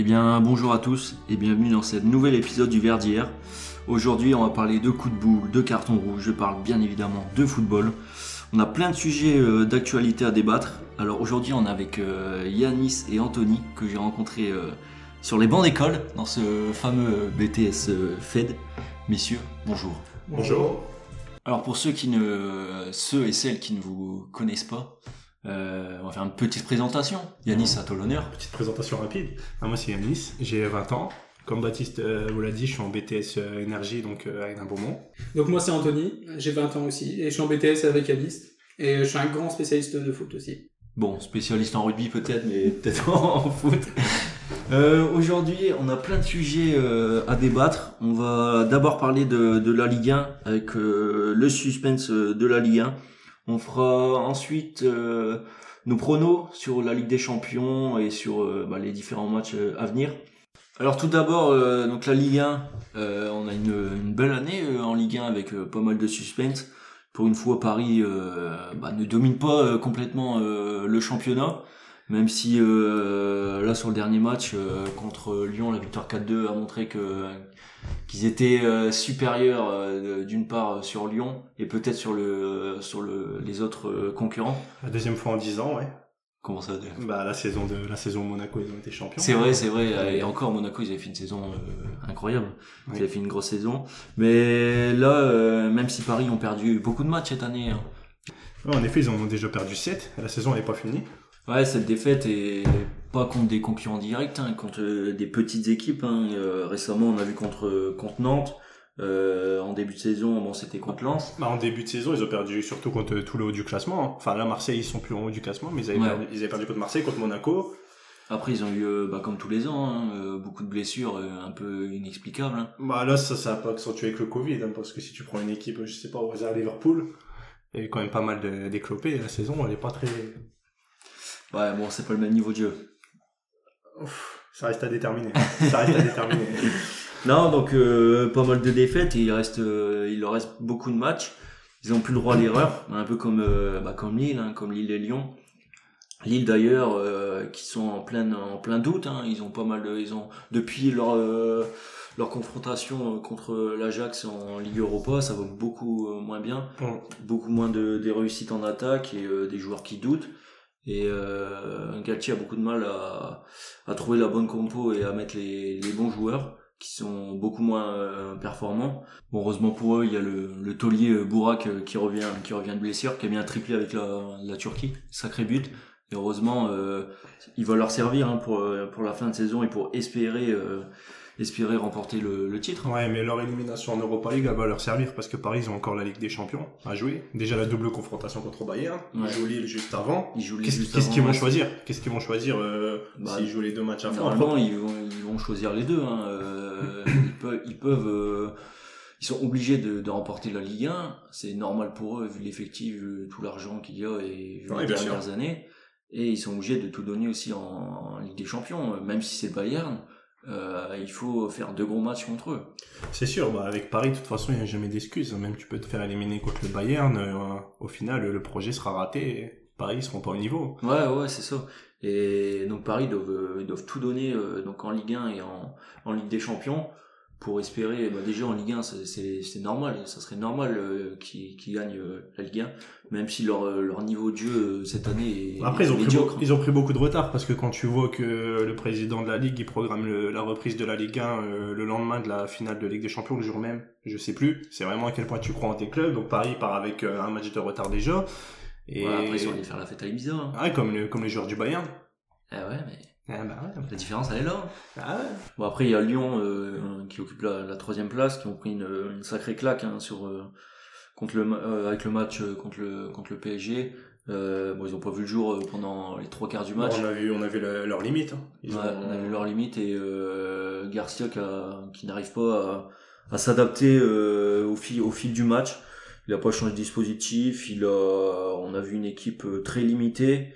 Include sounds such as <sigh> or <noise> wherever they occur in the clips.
Eh bien, bonjour à tous et bienvenue dans ce nouvel épisode du Verre d'hier. Aujourd'hui, on va parler de coups de boule, de carton rouge, je parle bien évidemment de football. On a plein de sujets euh, d'actualité à débattre. Alors aujourd'hui, on est avec euh, Yanis et Anthony que j'ai rencontrés euh, sur les bancs d'école dans ce fameux BTS FED. Messieurs, bonjour. Bonjour. Alors pour ceux qui ne, ceux et celles qui ne vous connaissent pas, on va faire une petite présentation. Yanis, à toi l'honneur. Petite présentation rapide. Moi c'est Yanis, j'ai 20 ans. Comme Baptiste vous l'a dit, je suis en BTS énergie donc à Hénin-Beaumont. Donc moi c'est Anthony, j'ai 20 ans aussi et je suis en BTS avec Alice et je suis un grand spécialiste de foot aussi. Bon, spécialiste en rugby peut-être, mais <laughs> peut-être en foot. Euh, Aujourd'hui, on a plein de sujets euh, à débattre. On va d'abord parler de, de, la Ligue 1 avec euh, le suspense de la Ligue 1. On fera ensuite euh, nos pronos sur la Ligue des Champions et sur bah, les différents matchs à venir. Alors tout d'abord, donc la Ligue 1, on a une, une belle année en Ligue 1 avec pas mal de suspense pour une fois Paris euh, bah, ne domine pas euh, complètement euh, le championnat même si là sur le dernier match contre Lyon la victoire 4-2 a montré que qu'ils étaient supérieurs d'une part sur Lyon et peut-être sur le sur le les autres concurrents la deuxième fois en 10 ans ouais Comment ça Bah la saison de la saison Monaco ils ont été champions. C'est vrai, c'est vrai. Et encore Monaco ils avaient fait une saison euh, incroyable. Ils avaient fait une grosse saison. Mais là, euh, même si Paris ont perdu beaucoup de matchs cette année. Hein. en effet, ils en ont déjà perdu 7. La saison n'est pas finie. Ouais, cette défaite est pas contre des concurrents directs, hein, contre euh, des petites équipes. Hein. récemment, on a vu contre contre Nantes. Euh, en début de saison, bon, c'était contre Lens. Bah, en début de saison, ils ont perdu surtout contre tout le haut du classement. Hein. Enfin, là, Marseille, ils sont plus en haut du classement, mais ils avaient, perdu, ils avaient perdu contre Marseille, contre Monaco. Après, ils ont eu, euh, bah, comme tous les ans, hein, euh, beaucoup de blessures un peu inexplicables. Hein. Bah là, ça, ça a pas accentué avec le Covid, hein, parce que si tu prends une équipe, je sais pas, au hasard Liverpool, il y a quand même pas mal d'éclopés. La saison, elle est pas très. Ouais, bon, c'est pas le même niveau de jeu. ça reste à déterminer. ça reste à déterminer. <laughs> Non, donc euh, pas mal de défaites et il reste, euh, il leur reste beaucoup de matchs. Ils ont plus le droit à l'erreur, un peu comme euh, bah, comme Lille, hein, comme Lille et Lyon. Lille d'ailleurs, qui sont en plein en plein doute. Hein, ils ont pas mal, de, ils ont depuis leur leur confrontation contre l'Ajax en Ligue Europa, ça va beaucoup moins bien, beaucoup moins de des réussites en attaque et des joueurs qui doutent. Et euh, Galtier a beaucoup de mal à, à trouver la bonne compo et à mettre les, les bons joueurs qui sont beaucoup moins euh, performants. Bon, heureusement pour eux, il y a le, le taulier euh, Bourak euh, qui revient, qui revient de blessure, qui a bien triplé avec la, la Turquie, sacré but. Et heureusement, euh, il va leur servir hein, pour pour la fin de saison et pour espérer espérer remporter le, le, titre. Ouais, mais leur élimination en Europa League, elle va leur servir parce que Paris, ils ont encore la Ligue des Champions à jouer. Déjà la double confrontation contre Bayern. Ils jouent Lille juste avant. Ils jouent Qu'est-ce qu'ils vont choisir? Qu'est-ce qu'ils vont choisir euh, bah, s'ils jouent les deux matchs avant Normalement, ils vont, ils vont choisir les deux. Hein. Euh, ils peuvent, ils peuvent euh, ils sont obligés de, de, remporter la Ligue 1. C'est normal pour eux vu l'effectif, tout l'argent qu'il y a et vu les dernières années. Et ils sont obligés de tout donner aussi en, en Ligue des Champions, même si c'est Bayern euh, il faut faire deux gros matchs contre eux. C'est sûr, bah avec Paris, de toute façon, il n'y a jamais d'excuses. Même tu peux te faire éliminer contre le Bayern, euh, au final, le projet sera raté. Et Paris, ils seront pas au niveau. Ouais, ouais, c'est ça. Et donc Paris doivent, euh, doivent tout donner donc en Ligue 1 et en, en Ligue des Champions pour espérer, bah déjà en Ligue 1, c'est normal, ça serait normal euh, qu'ils gagnent euh, la Ligue 1, même si leur, euh, leur niveau de jeu cette année est Après, ils ont, pris ils ont pris beaucoup de retard, parce que quand tu vois que le président de la Ligue, il programme la reprise de la Ligue 1 le lendemain de la finale de Ligue des Champions, le jour même, je sais plus, c'est vraiment à quel point tu crois en tes clubs, donc Paris part avec un match de retard déjà. Et... après, ils sont allés faire la fête à Ibiza. Hein. Ah, comme, le, comme les joueurs du Bayern. Ah ouais, mais... Ah bah la différence, elle est là. Ah bon, après, il y a Lyon euh, qui occupe la, la, troisième place, qui ont pris une, une sacrée claque hein, sur, euh, contre le, euh, avec le match contre le, contre le PSG. bon, ils ont pas vu le jour pendant les trois quarts du match. on a vu, on a vu leur limite. Hein. Ils ouais, ont... On a vu leur limite et Garcia qui, qui n'arrive pas à, à s'adapter au, fil, au fil du match. Il a pas changé de dispositif. Il a, on a vu une équipe très limitée.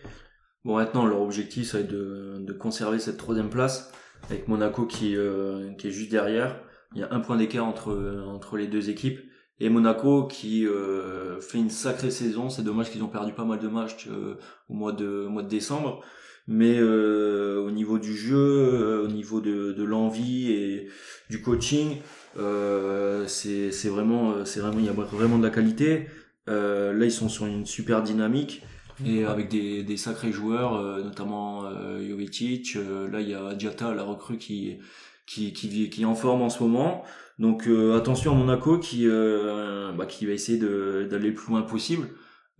Bon, maintenant, leur objectif, ça va être de, de conserver cette troisième place avec Monaco qui, euh, qui est juste derrière. Il y a un point d'écart entre, entre les deux équipes. Et Monaco qui euh, fait une sacrée saison. C'est dommage qu'ils ont perdu pas mal de matchs euh, au mois de, au mois de décembre. mais euh, au niveau du jeu, euh, au niveau de, de l'envie et du coaching, euh, c'est vraiment, c'est vraiment, il y a vraiment de la qualité. Là, ils sont sur une super dynamique et avec des, des sacrés joueurs, euh, notamment euh, Jovetic. Euh, là, il y a Diata, la recrue qui qui qui, vit- qui est en forme en ce moment. Donc euh, attention à Monaco qui euh, bah, qui va essayer d'aller le plus loin possible.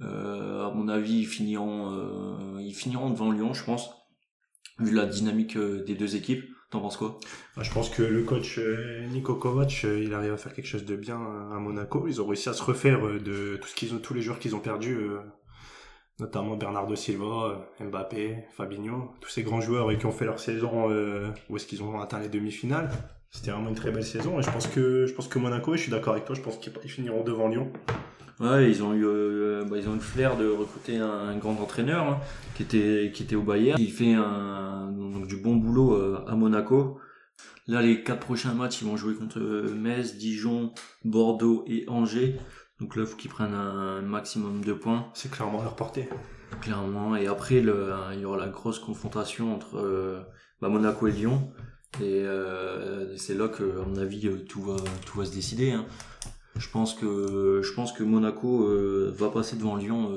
Euh, à mon avis, ils finiront euh, ils finiront devant Lyon, je pense, vu la dynamique des deux équipes. T'en penses quoi? Bah, je pense que le coach Niko Kovac, il arrive à faire quelque chose de bien à Monaco. Ils ont réussi à se refaire de tout ce qu'ils ont, tous les joueurs qu'ils ont perdus, notamment Bernardo Silva, euh, Mbappé, Fabinho, tous ces grands joueurs qui ont fait leur saison euh, où est-ce qu'ils ont atteint les demi-finales. C'était vraiment une très belle saison et je pense que Monaco, et je suis d'accord avec toi, je pense qu'ils ils finiront devant Lyon. Ouais, ils ont eu, euh, bah, ils ont eu le flair de recruter un, grand entraîneur hein, qui était, au Bayern. Il fait du bon boulot à Monaco. Là, les quatre prochains matchs, ils vont jouer contre Metz, Dijon, Bordeaux et Angers. Donc là, il faut qu'ils prennent un maximum de points, C'est clairement leur portée. clairement. Et après, le, il y aura la grosse confrontation entre euh, bah, Monaco et Lyon. Et euh, c'est là que, à mon avis, euh, tout va, tout va se décider. hein. Je pense que, je pense que Monaco euh, va passer devant Lyon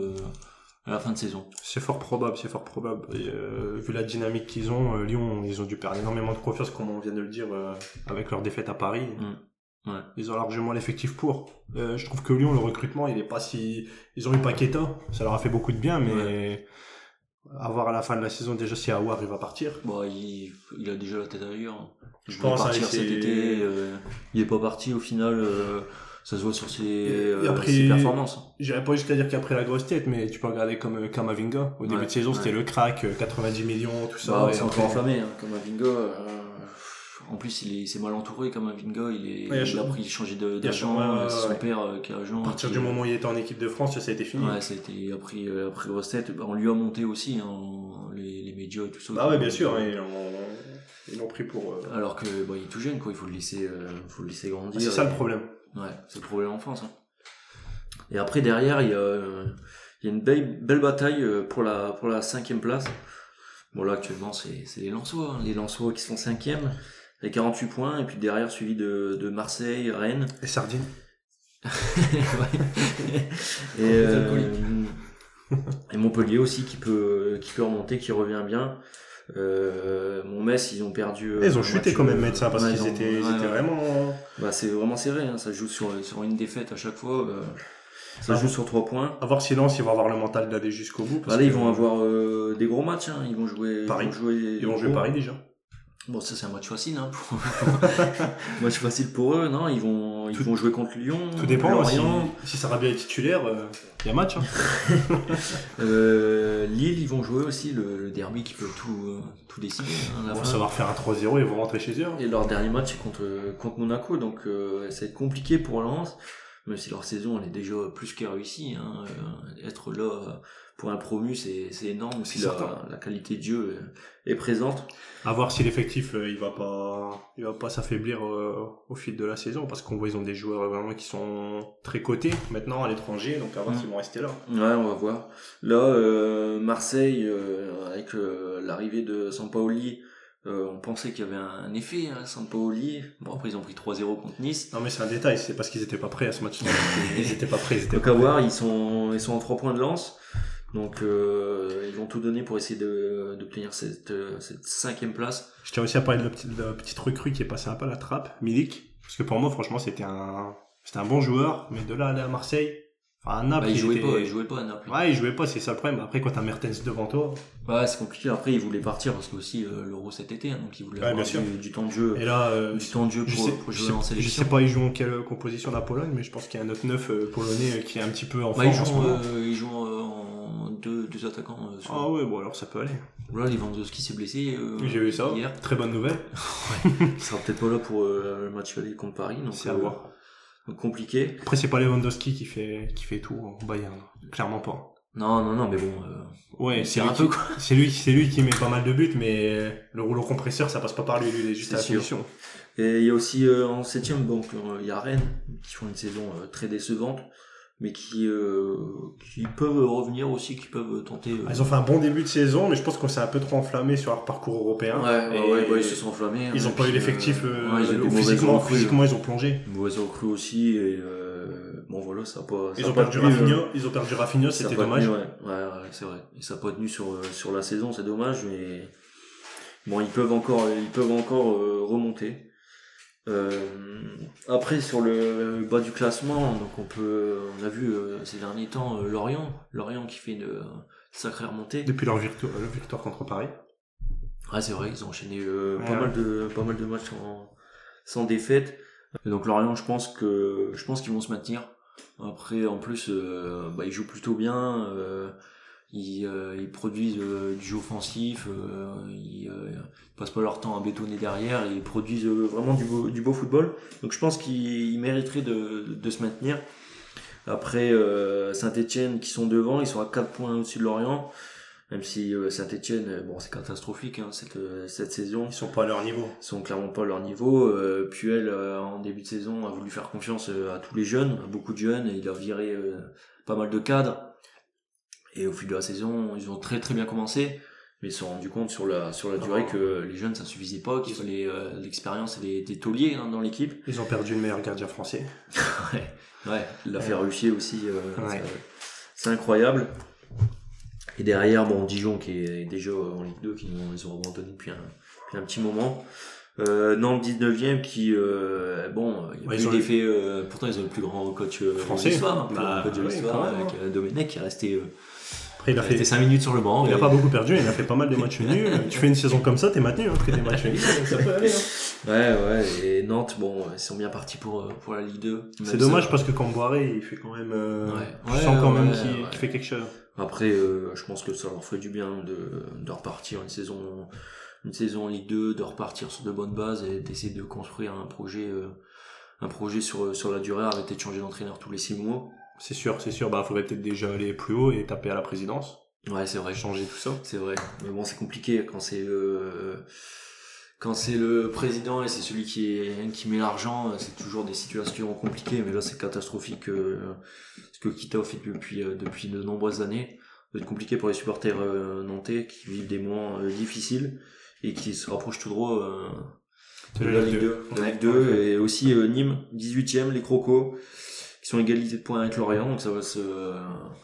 à la fin de saison. C'est fort probable, c'est fort probable. Et, euh, vu la dynamique qu'ils ont, euh, Lyon, ils ont dû perdre énormément de confiance, comme on vient de le dire, euh, avec leur défaite à Paris. Mm. Ouais. Ils ont largement l'effectif pour. Euh, je trouve que Lyon, le recrutement, il est pas si. Ils ont eu Paqueta, ça leur a fait beaucoup de bien, mais à voir à la fin de la saison déjà si Aouar il va partir. Bon, il, il a déjà la tête ailleurs. Je Il voulait pense, partir hein, cet été. euh, il est pas parti au final. euh, ça se voit sur ses, euh, après- ses performances. J'irais pas jusqu'à dire qu'après la grosse tête, mais tu peux regarder comme euh, Kamavinga. Au début Ouais, de saison, ouais. c'était le crack, euh, 90 millions, tout ça. Bah, c'est encore enflammé, hein, comme un Vinga. euh, en plus, il est, c'est mal entouré comme un Vinga. Il, est, Ouais, il a il a changé- pris, d'agent. c'est son ouais. père euh, qui est agent. À partir qui- du moment où il était en équipe de France, ça a été fini. Ouais, ça a été après, euh, après grosse tête. Bah, on lui a monté aussi, hein, les, les médias et tout ça. Ah ouais, bien sûr, hein, ils l'ont- ils l'ont pris pour. euh, Alors que bah, il est tout jeune, quoi. Il faut le laisser, euh, faut le laisser grandir. C'est ça le problème. Ouais, c'est le problème en France. hein. Et après derrière, il y a, euh, il y a une belle, belle bataille euh, pour la pour la cinquième place. Bon là actuellement c'est les Lensois, hein. les Lensois qui sont cinquième avec 48 points et puis derrière suivi de, de Marseille, Rennes. Et Sardine <laughs> et, euh, <laughs> et Montpellier aussi qui peut qui peut remonter, qui revient bien. Euh, mon Metz ils ont perdu. euh, Ils ont chuté match, quand même, Metz, hein, parce ouais, qu'ils étaient, ils étaient ouais. vraiment. Bah, c'est vraiment serré, hein. ça joue sur, sur une défaite à chaque fois. euh, ça Ah. joue sur trois points. À voir si Lens, ils vont avoir le mental d'aller jusqu'au bout. parce Bah, là, ils vont avoir euh, des gros matchs. Hein. Ils vont jouer. Paris. Ils vont jouer, Ils vont jouer gros. Paris déjà. Bon, ça c'est un match facile. Hein, pour... <laughs> match facile pour eux. Non, ils vont, ils Tout- vont jouer contre Lyon. Tout dépend. Si, Lorient. si Sarabia est titulaire, il y a match. Hein. <laughs> Euh, Lille, ils vont jouer aussi le, le derby qui peut tout, euh, tout décider. Hein, à la Ils vont fin. savoir faire un 3-0 et ils vont rentrer chez eux. hein. Et leur dernier match c'est contre, contre Monaco, donc euh, ça va être compliqué pour Lens, même si leur saison elle est déjà plus que réussie. Hein. Euh, être là pour un promu, c'est énorme si la, la qualité de jeu est, présente. À voir si l'effectif euh, il va pas il va pas s'affaiblir euh, au fil de la saison parce qu'on voit ils ont des joueurs vraiment qui sont très cotés maintenant à l'étranger donc à voir Mm. s'ils vont rester là. Ouais, on va voir. Là, euh, Marseille, euh, avec l'arrivée de Sampaoli, euh, on pensait qu'il y avait un, effet, hein, Sampaoli. Bon, après, ils ont pris 3-0 contre Nice. Non mais c'est un détail, c'est parce qu'ils étaient pas prêts à ce match. <laughs> ils étaient pas prêts, ils étaient Donc pas à voir, ils sont, ils sont en 3 points de lance. Donc euh, ils vont tout donner pour essayer de- d'obtenir cette, euh, cette cinquième place. Je tiens aussi à parler de la petite, de la petite recrue qui est passée un peu à la trappe, Milik, parce que pour moi franchement c'était un c'était un bon joueur, mais de là à aller à Marseille, enfin à Naples Bah, ils jouaient était- pas, ils jouaient pas à Naples. Ouais, il jouait pas, c'est ça le problème. Après, quand t'as Mertens devant toi, Ouais, c'est compliqué. Après, ils voulaient partir parce que aussi euh, l'Euro cet été, hein, donc ils voulaient Ouais, avoir bien sûr. du, du temps de jeu, et là, euh, du temps de jeu je, pour, sais, pour je, jouer sais, en je sélection. sais pas, ils jouent en quelle composition la Pologne, mais je pense qu'il y a un autre neuf euh, polonais euh, qui est un petit peu en Bah, forme en jouent euh, en deux, deux attaquants. sur- Ah ouais, bon alors ça peut aller. Là, Lewandowski s'est blessé J'ai vu ça. hier. Très bonne nouvelle. <laughs> Il sera peut-être pas là pour le match aller contre Paris, C'est à voir. Compliqué. Après, c'est pas Lewandowski qui fait, qui fait tout au Bayern. Clairement pas. Non, non, non, mais bon, euh, Ouais, c'est un peu c'est lui, c'est lui qui met pas mal de buts, mais le rouleau compresseur, ça passe pas par lui, lui, il est juste à la sûr. finition. Et il y a aussi euh, en septième, donc euh, il y a Rennes qui font une saison euh, très décevante. Mais qui, euh, qui peuvent revenir aussi, qui peuvent tenter. euh, Ils ont fait un bon début de saison, mais je pense qu'on s'est un peu trop enflammé sur leur parcours européen. Ouais, ouais, Et ouais, ils se sont enflammés. Ils hein, ont pas puis, eu l'effectif, euh, euh, ils physiquement, recrues. physiquement ils ont plongé. Mauvaises recrues aussi, et euh, bon voilà, ça a pas. ça Ils a ont pas perdu tenu, Rafinha, ils ont perdu Rafinha, c'était pas dommage. tenu, ouais, ouais, ouais, c'est vrai. Et ça n'a pas tenu sur, euh, sur la saison, c'est dommage, mais bon, ils peuvent encore, ils peuvent encore euh, remonter. Euh, après, sur le bas du classement, donc on peut, on a vu euh, ces derniers temps euh, Lorient, Lorient qui fait une sacrée remontée. Depuis leur victoire, leur victoire contre Paris. Ouais, c'est vrai, ils ont enchaîné Ouais. pas mal de pas mal de matchs sans, sans défaite. Et donc Lorient, je pense que je pense qu'ils vont se maintenir. Après, en plus, euh, bah, ils jouent plutôt bien. euh, ils, euh, ils produisent euh, du jeu offensif. euh, ils, euh, ils passent pas leur temps à bétonner derrière. Ils produisent euh, vraiment du beau, du beau football. Donc je pense qu'ils ils mériteraient de, de se maintenir. Après, euh, Saint-Etienne qui sont devant, ils sont à 4 points au-dessus de Lorient. Même si euh, Saint-Etienne, bon, c'est catastrophique hein, cette, euh, cette saison. Ils sont pas à leur niveau. Ils sont clairement pas à leur niveau. Euh, Puel, euh, en début de saison, a voulu faire confiance euh, à tous les jeunes, à beaucoup de jeunes, et il a viré euh, pas mal de cadres. Et au fil de la saison, ils ont très très bien commencé, mais ils se sont rendus compte sur la, sur la durée que les jeunes, ça suffisait pas, qu'il fallait euh, l'expérience et des, des tauliers hein, dans l'équipe. Ils ont perdu le meilleur gardien français. <laughs> Ouais, ouais, l'affaire Russier aussi, euh, Ouais. c'est- incroyable. Et derrière, bon, Dijon qui est déjà en Ligue 2, qui nous, ils ont abandonné depuis un, depuis un petit moment. Euh, Nantes 19ème qui, euh, bon, il y a Ouais, plus euh, pourtant ils ont le plus grand coach Français. de l'histoire, Bah, avec Domenech qui est resté, Après, il a fait, resté 5 minutes sur le banc. il a et- pas beaucoup perdu, il a fait pas mal de matchs nuls. <laughs> tu fais une saison comme ça, t'es maintenu, hein, après des matchs <laughs> nuls. Ça peut aller, hein. Ouais, ouais, et Nantes, bon, ils sont bien partis pour, euh, pour la Ligue 2. C'est dommage ça- parce que Camboiré, il fait quand même, euh, Ouais. sens quand ouais, même qu'il fait quelque chose. Après, euh, je pense que ça leur ferait du bien de, de repartir une saison, une saison en Ligue 2, de repartir sur de bonnes bases et d'essayer de construire un projet, euh, un projet sur, sur la durée, arrêter de changer d'entraîneur tous les six mois. C'est sûr, c'est sûr. Bah, faudrait peut-être déjà aller plus haut et taper à la présidence. Ouais, c'est vrai. Changer tout ça. C'est vrai. Mais bon, c'est compliqué quand c'est le, quand c'est le président et c'est celui qui est, qui met l'argent, c'est toujours des situations compliquées, mais là c'est catastrophique, euh, ce que Kita fait depuis, euh, depuis de nombreuses années. Ça va être compliqué pour les supporters euh, nantais qui vivent des moments euh, difficiles et qui se rapprochent tout droit euh, de la Ligue 2. de la Ligue 2 ouais. et aussi euh, Nîmes, 18ème, les Crocos, qui sont égalité de points avec Lorient, donc ça va se euh,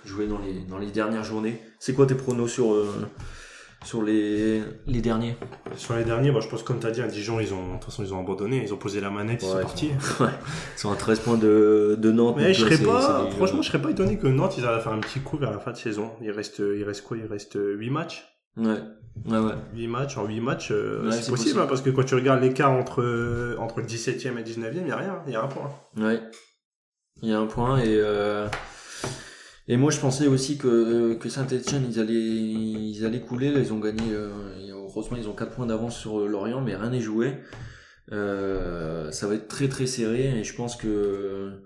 jouer dans les, dans les dernières journées. C'est quoi tes pronos sur, euh, sur les, les derniers? Sur les derniers, bah, je pense comme t'as dit, à Dijon, ils ont, de toute façon, ils ont abandonné, ils ont posé la manette, ils sont partis. <laughs> Ouais, ils sont à 13 points de, de Nantes. Mais je là, serais pas, des- franchement, je serais pas étonné que Nantes, ils allaient faire un petit coup vers la fin de saison. Il reste, il reste quoi? Il reste 8 matchs? Ouais, ouais, ouais. 8 matchs, en 8 matchs, euh, Ouais, c'est possible, possible. hein, parce que quand tu regardes l'écart entre, euh, entre le 17ème et 19ème, il y a rien, il y a un point. Ouais. Il y a un point et euh, et moi je pensais aussi que que Saint-Étienne ils allaient ils allaient couler ils ont gagné euh, heureusement ils ont 4 points d'avance sur euh, Lorient mais rien n'est joué. Euh, ça va être très très serré et je pense que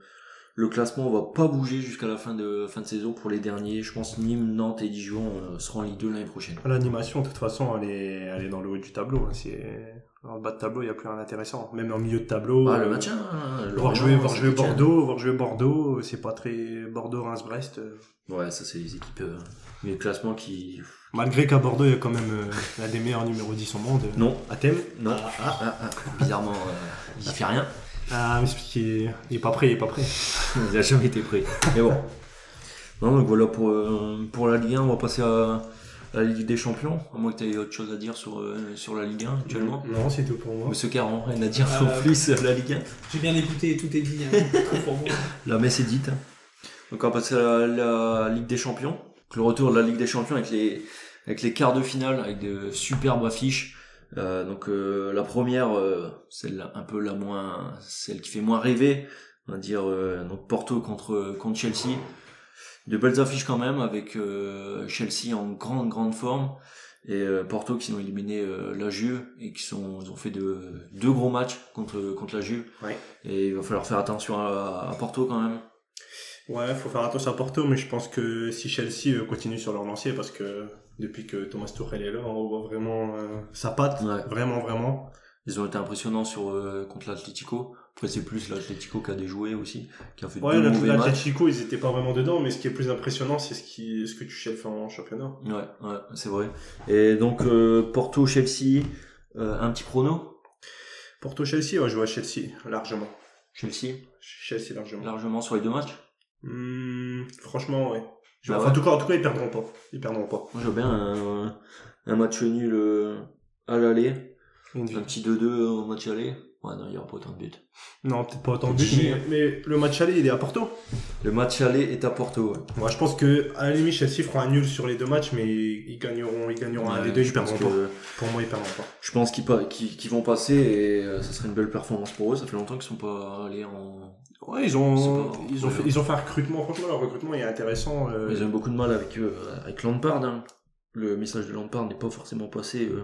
le classement va pas bouger jusqu'à la fin de fin de saison pour les derniers. Je pense Nîmes, Nantes et Dijon euh, seront en Ligue 2 l'année prochaine. L'animation, de toute façon, elle est, elle est dans le haut du tableau. hein. C'est, le bas de tableau, il n'y a plus rien d'intéressant. Même en milieu de tableau. Ah, le euh, maintien. hein, Voir jouer, voir jouer. Bordeaux, voir jouer Bordeaux, c'est pas très Bordeaux, Reims, Brest. euh. Ouais, ça c'est les équipes euh, mais le classement qui Malgré qu'à Bordeaux, il y a quand même euh, l'un des meilleurs numéros 10 au monde. non, À thème. non. Ah, ah, ah. Bizarrement, euh, il fait rien. Ah, mais c'est parce qu'il est, pas prêt, il est pas prêt. <laughs> Il a jamais été prêt. Mais bon. Non, donc voilà pour, euh, pour la Ligue 1, on va passer à la Ligue des Champions. À moins que tu aies autre chose à dire sur, euh, sur la Ligue 1 actuellement. Non, c'est tout pour moi. Monsieur Caron, rien à dire Euh, non plus sur la Ligue 1. J'ai bien écouté tout est dit. hein. Tout pour moi. <laughs> La messe est dite. Donc on va passer à la, la Ligue des Champions. Donc, le retour de la Ligue des Champions avec les, avec les quarts de finale, avec de superbes affiches. Euh, donc euh, la première, euh, celle un peu la moins, celle qui fait moins rêver, on va dire euh, donc Porto contre contre Chelsea. De belles affiches quand même avec euh, Chelsea en grande grande forme et euh, Porto qui ont éliminé euh, la Juve et qui sont ils ont fait de deux gros matchs contre contre la Juve. Ouais. Et il va falloir faire attention à, à Porto quand même. Ouais, faut faire attention à Porto, mais je pense que si Chelsea euh, continue sur leur lancier, parce que depuis que Thomas Tuchel est là, on voit vraiment euh, sa patte, Ouais. vraiment, vraiment. ils ont été impressionnants sur euh, contre l'Atlético. Après c'est plus l'Atlético qui a déjoué aussi, qui a fait Ouais, deux mauvais matchs. l'Atletico, ils étaient pas vraiment dedans, mais ce qui est plus impressionnant, c'est ce, qui, ce que Tuchel fait en championnat. Ouais, ouais, c'est vrai. Et donc euh, Porto, Chelsea, euh, un petit prono. Porto-Chelsea, ouais, je vois Chelsea, largement. Chelsea, Chelsea, largement. largement sur les deux matchs? Hmm, franchement, ouais. Je Bah ouais. En, tout cas, en tout cas, ils perdront pas. Ils perdront pas. Moi, je veux bien un, un match nul euh, à l'aller, un petit 2-2 au match aller. Ouais, non, il y aura pas autant de buts. Non, peut-être pas autant de buts, mais, mais le match aller, il est à Porto. Le match aller est à Porto. Ouais. Moi, je pense que à la limite, Chelsea fera un nul sur les deux matchs, mais ils gagneront, ils gagneront un des deux, ils perdront pas. Pour moi, ils perdront pas. Je pense qu'ils pa- qu'ils- qu'ils vont passer et euh, ça serait une belle performance pour eux. Ça fait longtemps qu'ils sont pas allés en. Ouais, ils ont, pas- ils ont, fait, ils ont fait un recrutement. Franchement, leur recrutement est intéressant. euh, Ils ont eu beaucoup de mal avec euh, avec Lampard. hein. Le message de Lampard n'est pas forcément passé euh,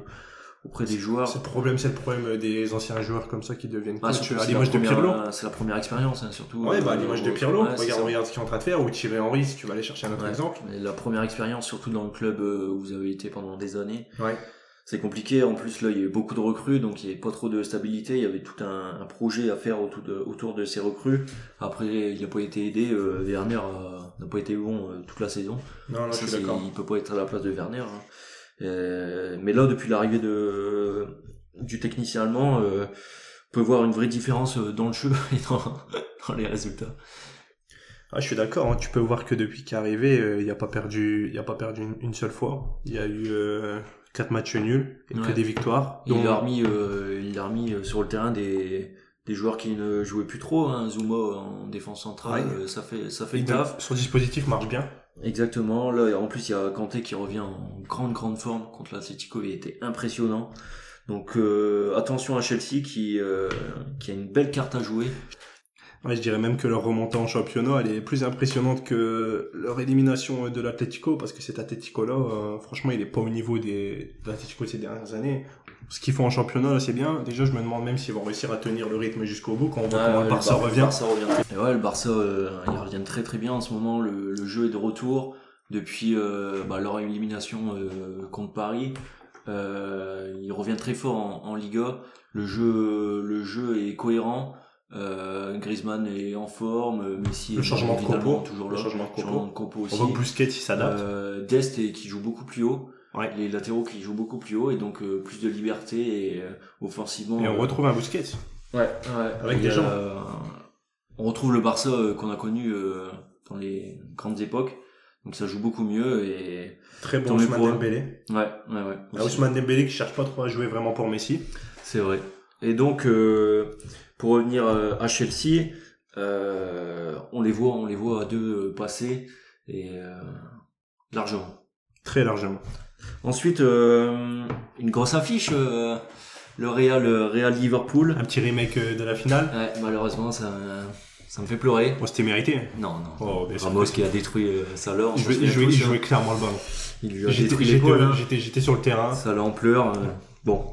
auprès des joueurs. C'est le problème, c'est le problème des anciens joueurs comme ça qui deviennent Ah, coach, surtout, à l'image la de première- Pirlo. euh, C'est la première expérience, hein, surtout. Ouais, bah à euh, l'image de au- Pirlo, ouais, regarde, regarde ce qu'il est en train de faire, ou Thierry Henry, si tu vas aller chercher un autre Ouais. exemple. Mais La première expérience, surtout dans le club euh, où vous avez été pendant des années, Ouais. c'est compliqué. En plus, là, il y a eu beaucoup de recrues, donc il n'y avait pas trop de stabilité. Il y avait tout un, un projet à faire autour de, autour de ces recrues. Après, il n'a pas été aidé. euh, Werner euh, n'a pas été bon euh, toute la saison. Non, non, Ça, je suis d'accord. il peut pas être à la place de Werner. hein. Euh, mais là, depuis l'arrivée de du technicien allemand, euh, on peut voir une vraie différence euh, dans le jeu <laughs> et dans, dans les résultats. Ah, je suis d'accord. hein. Tu peux voir que depuis qu'il est arrivé, euh, il n'a pas perdu, il a pas perdu une, une seule fois. Il y a eu euh, quatre matchs nuls et que des victoires. Il a remis, euh, il a remis euh, sur le terrain des, des joueurs qui ne jouaient plus trop. Hein. Zuma en défense centrale, Ouais. euh, ça fait, ça fait le taf. son dispositif marche bien. Exactement. Là, en plus, il y a Kanté qui revient en grande, grande forme contre l'Atlético. Il était impressionnant. Donc, euh, attention à Chelsea qui, euh, qui a une belle carte à jouer. Je dirais même que leur remontée en championnat, elle est plus impressionnante que leur élimination de l'Atlético, parce que cet Atlético-là, euh, franchement, il est pas au niveau des, de l'Atlético de ces dernières années. Ce qu'ils font en championnat, là, c'est bien. Déjà, je me demande même s'ils vont réussir à tenir le rythme jusqu'au bout quand on voit Ah, comment le Barça Bar- revient. Barça revient. Et ouais, le Barça, euh, ils reviennent très très bien en ce moment. Le, le jeu est de retour depuis euh, bah, leur élimination euh, contre Paris. Euh, ils reviennent très fort en, en Liga. Le jeu, le jeu est cohérent. Euh, Griezmann est en forme. Messi Le est changement de évidemment compo, toujours le là. changement de compo. Changement de compo On aussi. voit que Busquets, il s'adapte. Euh, Dest et- qui joue beaucoup plus haut. Ouais. Les latéraux qui jouent beaucoup plus haut et donc euh, plus de liberté et euh, offensivement. Et on euh, retrouve un Busquets. Ouais, ouais. Avec des gens. euh, on retrouve le Barça euh, qu'on a connu euh, dans les grandes époques. Donc ça joue beaucoup mieux et Très bon Ousmane. Dembélé. ouais, ouais, ouais. Ah, Ousmane Dembélé qui cherche pas trop à jouer vraiment pour Messi. C'est vrai. Et donc euh, pour revenir à Chelsea, euh, on les voit, on les voit à deux passer et euh, largement. Très largement. Ensuite, euh, une grosse affiche, euh, le Real, le Real Liverpool. Un petit remake euh, de la finale. Ouais, malheureusement, ça, ça me fait pleurer. Bon, c'était mérité. Non, non. Oh. Ramos qui a détruit euh, Salah. Il jouait, il jouait- tous, il jouait clairement le ballon. Il lui a J'étais détruit l'épaule. hein. j'étais- j'étais sur le terrain. Salah en pleurs. euh, Bon.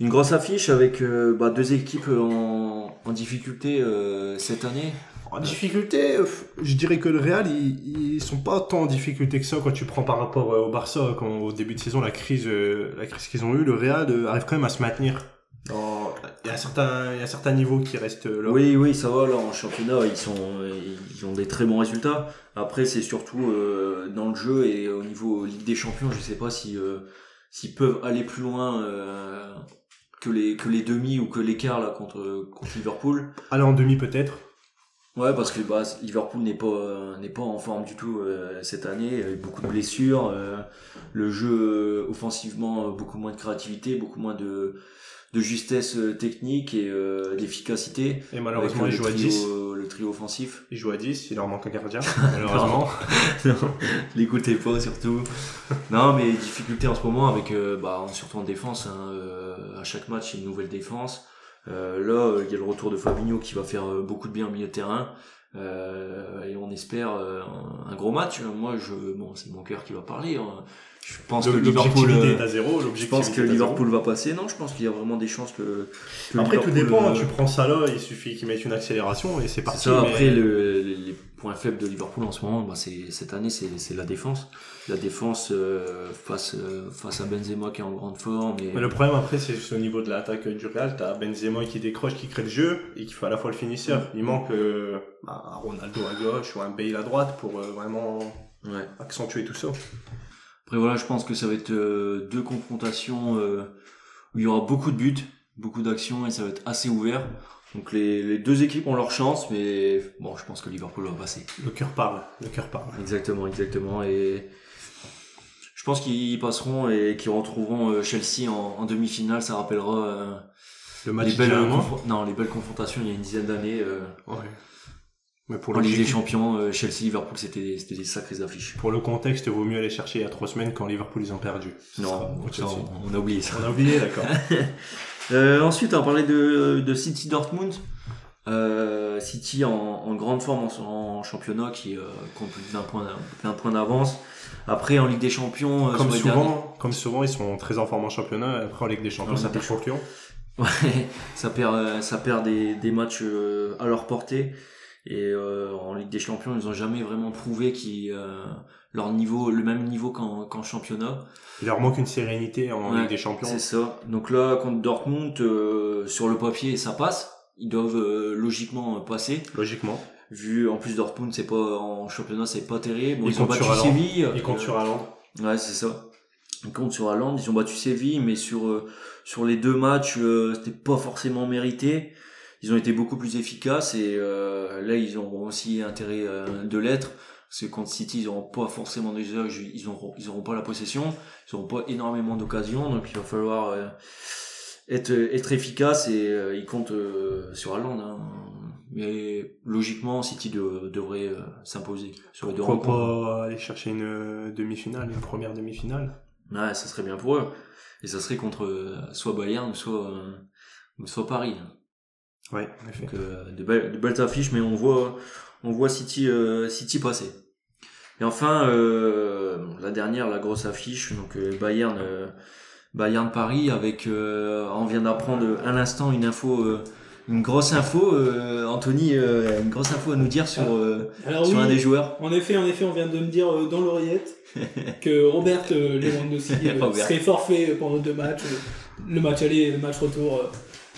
Une grosse affiche avec euh, bah, deux équipes en, en difficulté euh, cette année. En difficulté, je dirais que le Real, ils, ils sont pas tant en difficulté que ça quand tu prends par rapport euh, au Barça, quand au début de saison, la crise, euh, la crise qu'ils ont eue, le Real euh, arrive quand même à se maintenir. Dans- Il y a un certain, il y a un certain niveau qui reste euh, là. Oui, oui, ça va. Là, en championnat, ils sont, ils ont des très bons résultats. Après, c'est surtout euh, dans le jeu et au niveau Ligue des Champions, je sais pas si euh, s'ils peuvent aller plus loin euh, que les que les demi ou que l'écart là contre contre Liverpool. Aller en demi peut-être. Ouais, parce que bah, Liverpool n'est pas euh, n'est pas en forme du tout euh, cette année. Beaucoup de blessures. euh, le jeu euh, offensivement, euh, beaucoup moins de créativité, beaucoup moins de de justesse technique et euh, d'efficacité. Et malheureusement, Avec, il joue à le 10. trio, le trio offensif. Il joue à 10, il leur manque un gardien, <laughs> malheureusement. non, <laughs> l'écoutez pas surtout. Non, mais difficulté en ce moment avec, bah, surtout en défense. hein, euh, à chaque match, une nouvelle défense. Euh, là, euh, il y a le retour de Fabinho qui va faire euh, beaucoup de bien au milieu de terrain. Et on espère un- un gros match. Moi, je, bon, c'est mon cœur qui va parler. hein. Je pense que Liverpool. Euh, est à zéro. Je pense que. Liverpool va passer. Non, je pense qu'il y a vraiment des chances que. que Après, tout dépend. euh, Tu prends ça là, il suffit qu'il mette une accélération et c'est parti. ça. mais- Après, le, les, points faibles de Liverpool en ce moment, bah, c'est cette année, c'est la défense. La défense euh, face euh, face à Benzema qui est en grande forme. Et... Mais le problème après, c'est au niveau de l'attaque du Real. T'as Benzema qui décroche, qui crée le jeu et qui fait à la fois le finisseur. Il manque euh, bah, un Ronaldo à gauche ou un Bale à droite pour vraiment Ouais. accentuer tout ça. Après voilà, je pense que ça va être euh, deux confrontations euh, où il y aura beaucoup de buts, beaucoup d'actions et ça va être assez ouvert. Donc les, les deux équipes ont leur chance, mais bon, je pense que Liverpool va passer. Le cœur parle. Le cœur parle. Exactement, exactement. Et je pense qu'ils passeront et qu'ils retrouveront euh, Chelsea en, en demi-finale. Ça rappellera euh, Le match les belles non? les confrontations il y a une dizaine d'années. Ouais. Mais pour en Ligue des Champions, euh, Chelsea-Liverpool, c'était des- c'était des sacrées affiches. Pour le contexte, vaut mieux aller chercher il y a trois semaines quand Liverpool ils ont perdu. Non, ça, Chelsea. on, on a oublié ça. On a oublié, d'accord. <laughs> Euh, ensuite, on parler de, de City Dortmund. Euh, City en, en grande forme en, en championnat qui euh, compte plus de 20 points, 20 points d'avance. Après, en Ligue des Champions, comme souvent, comme souvent, ils sont très en forme en championnat. Après, en Ligue des Champions, ça perd Lyon. <laughs> Ouais, ça perd, ça perd des, des matchs à leur portée. Et euh, en Ligue des Champions, ils ont jamais vraiment prouvé qu'ils euh, leur niveau, le même niveau qu'en championnat. Il leur manque une sérénité en Ouais, Ligue des Champions. C'est ça. Donc là, contre Dortmund, euh, sur le papier, ça passe. Ils doivent euh, logiquement passer. Logiquement. Vu en plus Dortmund, c'est pas en championnat, c'est pas terrible. Bon, Ils ils, ont battu. Séville. Ils comptent Euh, sur Haaland. Ouais, c'est ça. Ils comptent sur Haaland. Ils ont battu Séville, mais sur euh, sur les deux matchs, euh, c'était pas forcément mérité. Ils ont été beaucoup plus efficaces et euh, là, ils ont aussi intérêt euh, de l'être. Parce que contre City, ils n'auront pas forcément des heures, ils auront, ils auront pas la possession, ils auront pas énormément d'occasions, donc il va falloir euh, être, être efficace et ils comptent sur Haaland. Hein. Mais logiquement, City de- devrait s'imposer sur les deux Pourquoi rencontres. pas aller chercher une demi-finale, une première demi-finale Ouais, ça serait bien pour eux. Et ça serait contre soit Bayern, soit, ou soit Paris. Ouais, en effet. Donc, euh, de, belles, de belles affiches, mais on voit, on voit City, euh, City passer. Et enfin, euh, la dernière, la grosse affiche, donc euh, Bayern, euh, Bayern Paris, avec, euh, on vient d'apprendre à l'instant une info, euh, une grosse info, euh, Anthony, euh, une grosse info à nous dire sur, euh, Alors sur oui, un des joueurs. en effet, en effet, on vient de me dire euh, dans l'oreillette <laughs> que Robert euh, Lewandowski euh, Robert. serait forfait pendant deux matchs. euh, Le match aller et le match retour.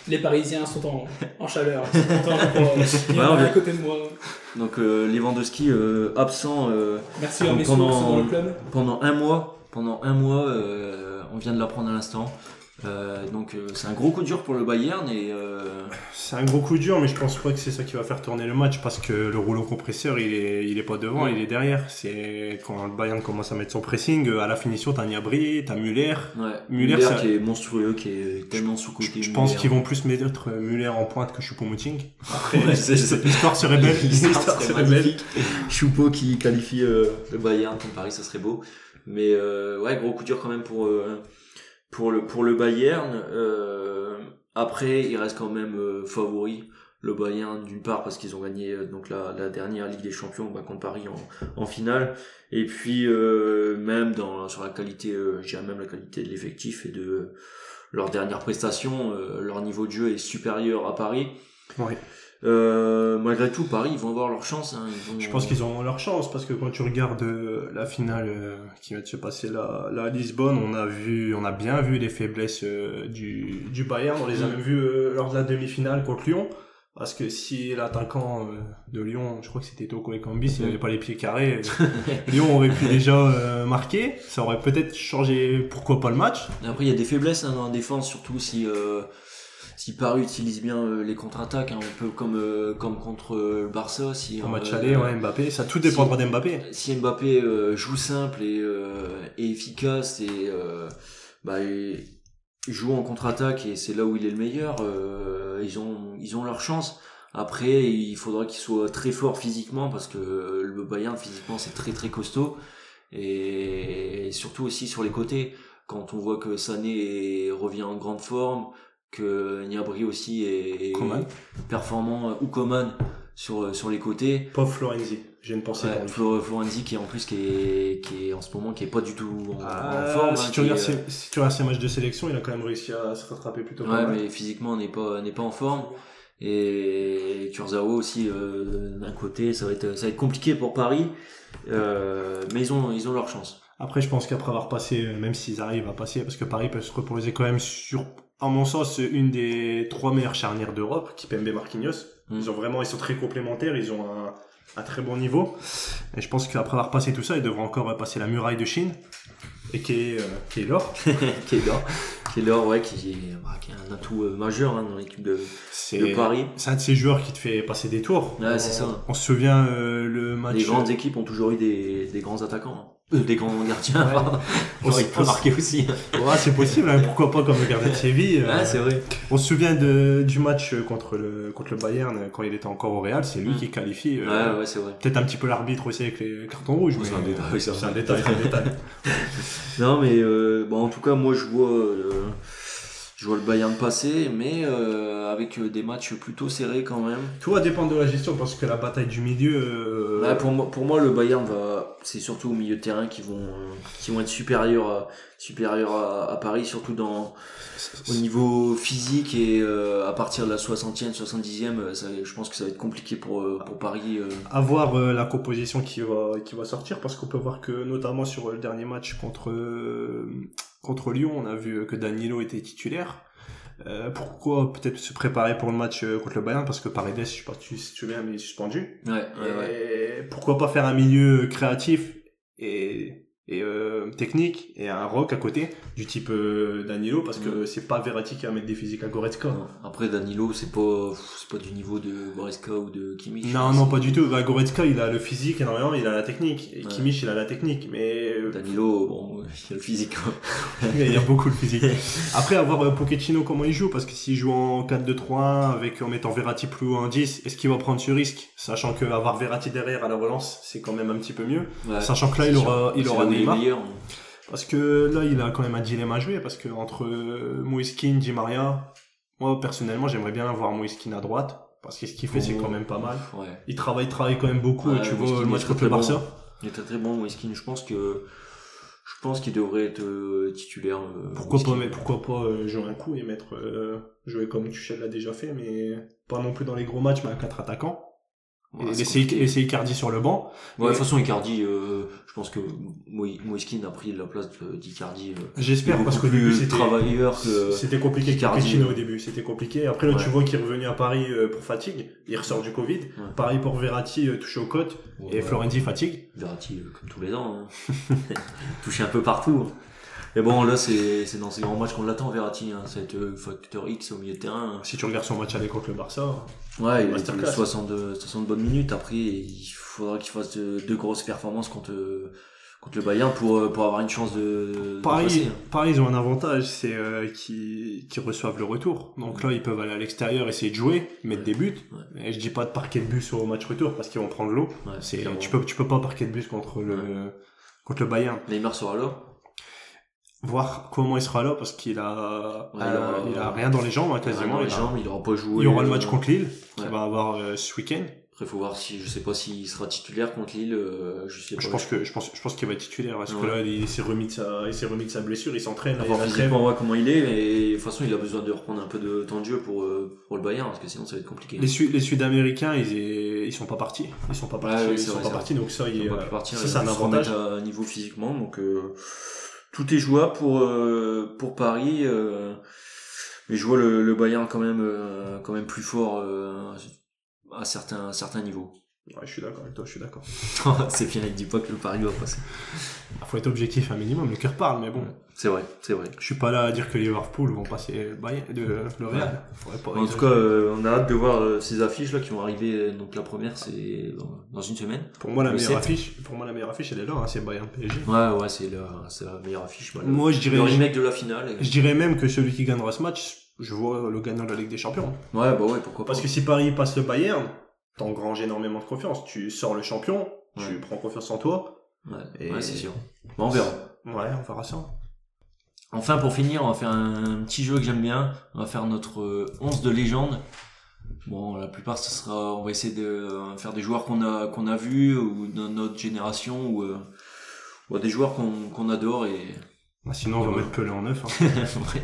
Les Parisiens sont en, en chaleur. <laughs> Ils sont contents de Ouais, à côté de moi. Donc euh, Lewandowski euh, absent euh, Merci à Donc mes sources pendant- dans le club. pendant un mois. Pendant un mois, euh, on vient de l'apprendre à l'instant. Euh, donc euh, c'est un gros coup dur pour le Bayern et euh, C'est un gros coup dur, mais je pense pas que c'est ça qui va faire tourner le match parce que le rouleau compresseur, il est, il est pas devant, Ouais. il est derrière. C'est quand le Bayern commence à mettre son pressing, euh, à la finition, t'as Gnabry, t'as Muller. ouais, Müller, Müller ça- qui est monstrueux, qui est tellement sous côté. Je pense qu'ils vont plus mettre Muller en pointe que Choupo-Moting. Après, Ouais, l'histoire serait belle. <laughs> L'histoire serait belle. Choupo qui qualifie euh, le Bayern contre Paris, ça serait beau. Mais euh, ouais, gros coup dur quand même pour euh, pour le pour le Bayern. Euh, après, il reste quand même euh, favori. Le Bayern d'une part parce qu'ils ont gagné euh, donc la, la dernière Ligue des Champions bah, contre Paris en, en finale et puis euh, même dans sur la qualité euh, je dirais même la qualité de l'effectif et de leur dernière prestation euh, leur niveau de jeu est supérieur à Paris. Euh, malgré tout, Paris, ils vont avoir leur chance. Hein. Ils vont... Je pense qu'ils ont leur chance parce que quand tu regardes euh, la finale euh, qui de se passer là, là à Lisbonne, on a vu, on a bien vu les faiblesses du, du Bayern. On les a Mm. même vues lors de la demi-finale contre Lyon. Parce que si l'attaquant de Lyon, je crois que c'était Toko Ekambi, s'il Mm. n'avait pas les pieds carrés, <laughs> Lyon aurait pu déjà marquer. Ça aurait peut-être changé, pourquoi pas le match. Et Après, il y a des faiblesses hein, dans la défense, surtout si euh, si Paris utilise bien euh, les contre-attaques, hein, un peu comme euh, comme contre euh, le Barça. Si euh, match aller, ouais, Mbappé, ça tout dépendra d'Mbappé. si Mbappé euh, joue simple et, euh, et efficace et euh, bah, et joue en contre-attaque et c'est là où il est le meilleur, euh, ils ont ils ont leur chance. Après, il faudra qu'il soit très fort physiquement parce que le Bayern physiquement c'est très très costaud et surtout aussi sur les côtés quand on voit que Sané revient en grande forme, que Gnabry aussi est, performant ou Coman sur sur les côtés. Pauvre Florenzi, j'ai une pensée Ouais, pour lui. Flo- Florenzi qui est en plus qui est qui est en ce moment qui est pas du tout en, en Ah, forme. si, hein, tu qui est, regardes euh, ses, si tu regardes ses matchs de sélection, il a quand même réussi à se rattraper plutôt Ouais, mal. mais physiquement n'est pas n'est pas en forme. Et Kurzawa aussi euh, d'un côté, ça va être ça va être compliqué pour Paris, euh, mais ils ont ils ont leur chance. Après, je pense qu'après avoir passé, euh, même s'ils arrivent à passer, parce que Paris peut se reposer quand même sur, à mon sens, une des trois meilleures charnières d'Europe, Kipembe Marquinhos. Mm. Ils ont vraiment, ils sont très complémentaires, ils ont un, un très bon niveau. Et je pense qu'après avoir passé tout ça, ils devront encore euh, passer la muraille de Chine, et qui est, euh, qui est l'or. <laughs> Keylor, Keylor ouais qui est, bah, qui est un atout euh, majeur hein, dans l'équipe de, Paris. c'est un de ces joueurs qui te fait passer des tours. Ouais, c'est On- ça. On se souvient euh, le match. Les grandes équipes ont toujours eu des, des grands attaquants. hein. Euh, des grands gardiens, Ouais. pardon. On il peut marquer aussi. Ouais, c'est possible, hein, pourquoi pas comme le gardien de Séville. euh, Ouais, c'est vrai. On se souvient de, du match contre le, contre le Bayern euh, quand il était encore au Real, c'est lui Mm. qui qualifie. euh, Ouais, ouais, c'est vrai. Peut-être un petit peu l'arbitre aussi avec les cartons rouges. C'est un détail, oui, c'est un détail, c'est un détail. <laughs> Non, mais euh, bon, en tout cas, moi, je vois, euh, je vois le Bayern passer, mais euh, avec euh, des matchs plutôt serrés quand même. Tout va dépendre de la gestion parce que la bataille du milieu. euh, Ouais, pour moi, pour moi, le Bayern va, c'est surtout au milieu de terrain qui vont, être supérieurs à, Paris, surtout dans, au niveau physique et euh, à partir de la 60e, 70e, euh, je pense que ça va être compliqué pour, euh, Paris. euh. la composition qui va, sortir parce qu'on peut voir que notamment sur le dernier match contre Lyon, on a vu que Danilo était titulaire. Euh, pourquoi peut-être se préparer pour le match euh, contre le Bayern? Parce que Paredes, je sais pas si tu te souviens, mais il est suspendu. Ouais, ouais, ouais. Et pourquoi pas faire un milieu créatif et, et euh, technique et un rock à côté du type euh, Danilo parce que c'est pas Verratti qui va mettre des physiques à Goretzka. Non. Après, Danilo, c'est pas, c'est pas du niveau de Goretzka ou de Kimmich. Non, non, pas du tout. Bah, Goretzka, il a le physique énormément, il a la technique. Et Ouais. Kimmich, il a la technique. Mais euh, Danilo, bon, il a le physique. <laughs> il y a beaucoup le physique. <laughs> Après, avoir euh, Pochettino, comment il joue Parce que s'il joue en 4-2-3-1 avec en mettant Verratti plus haut en 10, est-ce qu'il va prendre ce risque? Sachant que avoir Verratti derrière à la relance, c'est quand même un petit peu mieux. Ouais, Sachant que là, il sûr. aura, il aura Neymar. meilleur. Parce que là, il a quand même un dilemme à jouer, parce que entre Moiskin, Di Maria, moi, personnellement, j'aimerais bien avoir Moiskin à droite, parce que ce qu'il fait, c'est quand même pas mal. Ouais. Il travaille, travaille quand même beaucoup, Ouais, tu vois, le match contre le bon. Barça. Il est très très bon, Moiskin. Je pense que, je pense qu'il devrait être euh, titulaire. euh, Pourquoi pas, mais pourquoi pas euh, jouer un coup et mettre, euh, jouer comme Tuchel l'a déjà fait, mais pas non plus dans les gros matchs, mais à quatre attaquants. Ouais, c'est laisser, Icardi sur le banc. Ouais, de toute façon, Icardi, euh, je pense que Moi- Moiskin a pris la place d'Icardi. euh, J'espère, parce plus c'était, travailleur que. C'était compliqué Icardi, ouais. au début, c'était compliqué. Après, là, Ouais. tu vois qu'il est revenu à Paris euh, pour fatigue. Il ressort du Covid. Pareil pour Verratti, euh, touché aux côtes. Ouais, Et Florenzi, fatigue. Verratti, euh, comme tous les ans, hein. <laughs> touché un peu partout. hein. Mais bon, là, c'est dans ces grands matchs qu'on l'attend, Verratti. Hein. Ça va être euh, facteur X au milieu de terrain. Si tu regardes son match aller contre le Barça, Ouais, il a Masterclass. eu 60, 60 bonnes minutes. Après, il faudra qu'il fasse de, de grosses performances contre, contre le Bayern pour, euh, pour avoir une chance de, Paris, hein. Paris, ils ont un avantage, c'est euh, qu'ils reçoivent le retour. Donc là, ils peuvent aller à l'extérieur, essayer de jouer, mettre des buts. Ouais. Et je dis pas de parquer de bus au match retour parce qu'ils vont prendre l'eau. Ouais, tu peux, tu peux pas parquer de bus contre le, contre le Bayern. Neymar sera là. Voir comment il sera là parce qu'il a, Ouais, euh, aura- il a rien dans les jambes, hein, quasiment. dans les Il, a- jambes, il aura pas joué. il aura le euh, match contre Lille, ouais. va avoir euh, ce week-end. Après, faut voir si, je sais pas s'il sera titulaire contre Lille, euh, je sais pas. Je pense que, je pense, je pense qu'il va être titulaire parce que Ouais. là, il s'est remis de sa, il s'est remis de sa blessure, il s'entraîne. Trêve. physiquement, voit comment il est, et de toute façon, il a besoin de reprendre un peu de temps de jeu pour, euh, pour le Bayern, parce que sinon, ça va être compliqué. Les, Su- les Sud-Américains, ils, est- ils sont pas partis. Ils sont pas partis. Ils sont vrai, pas partis. Donc ça, il, Il est, va euh, plus partir, ça, c'est un avantage. à niveau physiquement, donc euh, tout est jouable pour pour pour Paris. euh, mais je vois le, le Bayern quand même euh, quand même plus fort euh, à certains à certains niveaux. Ouais, je suis d'accord avec toi, je suis d'accord. <laughs> c'est bien, il dit pas que le Paris va passer. Il faut être objectif un minimum. Le cœur parle, mais bon. C'est vrai, c'est vrai. Je suis pas là à dire que Liverpool vont passer Bayern, de, le Real. Faudrait pas En tout cas, euh, on a hâte de voir euh, ces affiches là qui vont arriver. Donc la première, c'est dans, dans une semaine. pour moi, la le meilleure 7. affiche, pour moi, la meilleure affiche, elle est là, hein, c'est Bayern PSG. Ouais, ouais, c'est la, c'est la meilleure affiche. voilà. Moi, je dirais, le remake de la finale. et- je dirais même que celui qui gagnera ce match, je vois le gagnant de la Ligue des Champions. Ouais, bah ouais, pourquoi pas. Parce que si Paris passe le Bayern, t'engranges énormément de confiance. Tu sors le champion, tu Ouais. prends confiance en toi. Ouais, Et- ouais, c'est sûr. Bon, on verra. Ouais, on verra ça. Enfin, pour finir, on va faire un petit jeu que j'aime bien. On va faire notre euh, 11 de légende. Bon, la plupart, ce sera, on va essayer de euh, faire des joueurs qu'on a, qu'on a vus, ou de notre génération, ou, euh, ou des joueurs qu'on qu'on adore, et Bah, sinon, on va Ouais. mettre Pelé en neuf. hein. <laughs> Ouais.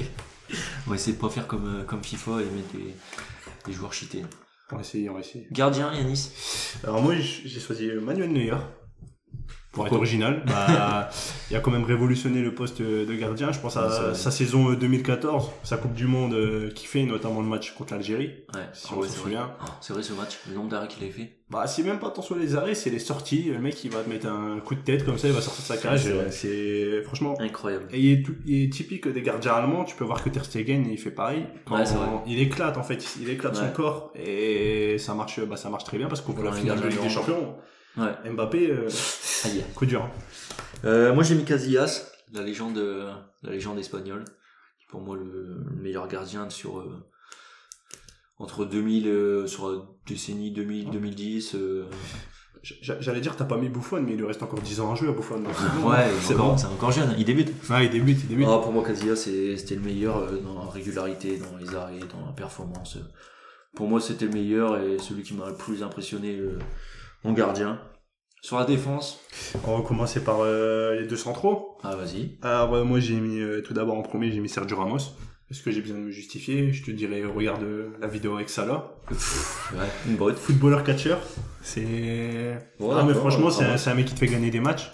on va essayer de pas faire comme, euh, comme FIFA et mettre des, des joueurs cheatés. On va essayer, on va essayer. Gardien, Yanis Alors moi, j'ai choisi Manuel Neuer. Pour être original, bah, <laughs> il a quand même révolutionné le poste de gardien. Je pense à sa saison euh, 2014, sa Coupe du Monde euh, qu'il fait, notamment le match contre l'Algérie. Ouais, Si Ah on ouais, se c'est souvient. vrai. Ah, C'est vrai ce match, le nombre d'arrêts qu'il avait fait. Bah, c'est même pas tant sur les arrêts, c'est les sorties. Le mec, il va te mettre un coup de tête comme ça, il va sortir de sa cage. c'est franchement. Incroyable. Et il est, tout- il est typique des gardiens allemands. Tu peux voir que Ter Stegen, il fait pareil. Quand Ouais, c'est vrai. il éclate en fait, il éclate son corps et ça marche, bah, ça marche très bien parce qu'on voit la Ouais, finale de Ligue des. Champions. Ouais. Mbappé, euh, <laughs> Aïe. coup dur. hein. Euh, moi j'ai mis Casillas, la légende, euh, la légende espagnole, qui est pour moi le, le meilleur gardien sur euh, entre 2000 euh, sur la décennie 2000 2010. euh, J'allais dire, t'as pas mis Buffon, mais il lui reste encore 10 ans à jouer à bon, ouais, hein. c'est bon. c'est encore jeune, il débute. Ouais, il débute, il débute. Ah, pour moi Casillas c'était le meilleur euh, dans la régularité, dans les arrêts, dans la performance. Pour moi c'était le meilleur et celui qui m'a le plus impressionné en gardien. Sur la défense, On va commencer par euh, les deux centraux. ah vas-y. Alors, euh, moi, j'ai mis, euh, tout d'abord en premier, j'ai mis Sergio Ramos. Est-ce que j'ai besoin de me justifier? Je te dirais, regarde euh, la vidéo avec Salah. Ouais, une brute. Footballeur catcher. C'est. Ouais, ah, mais franchement, c'est un, mec qui te fait gagner des matchs.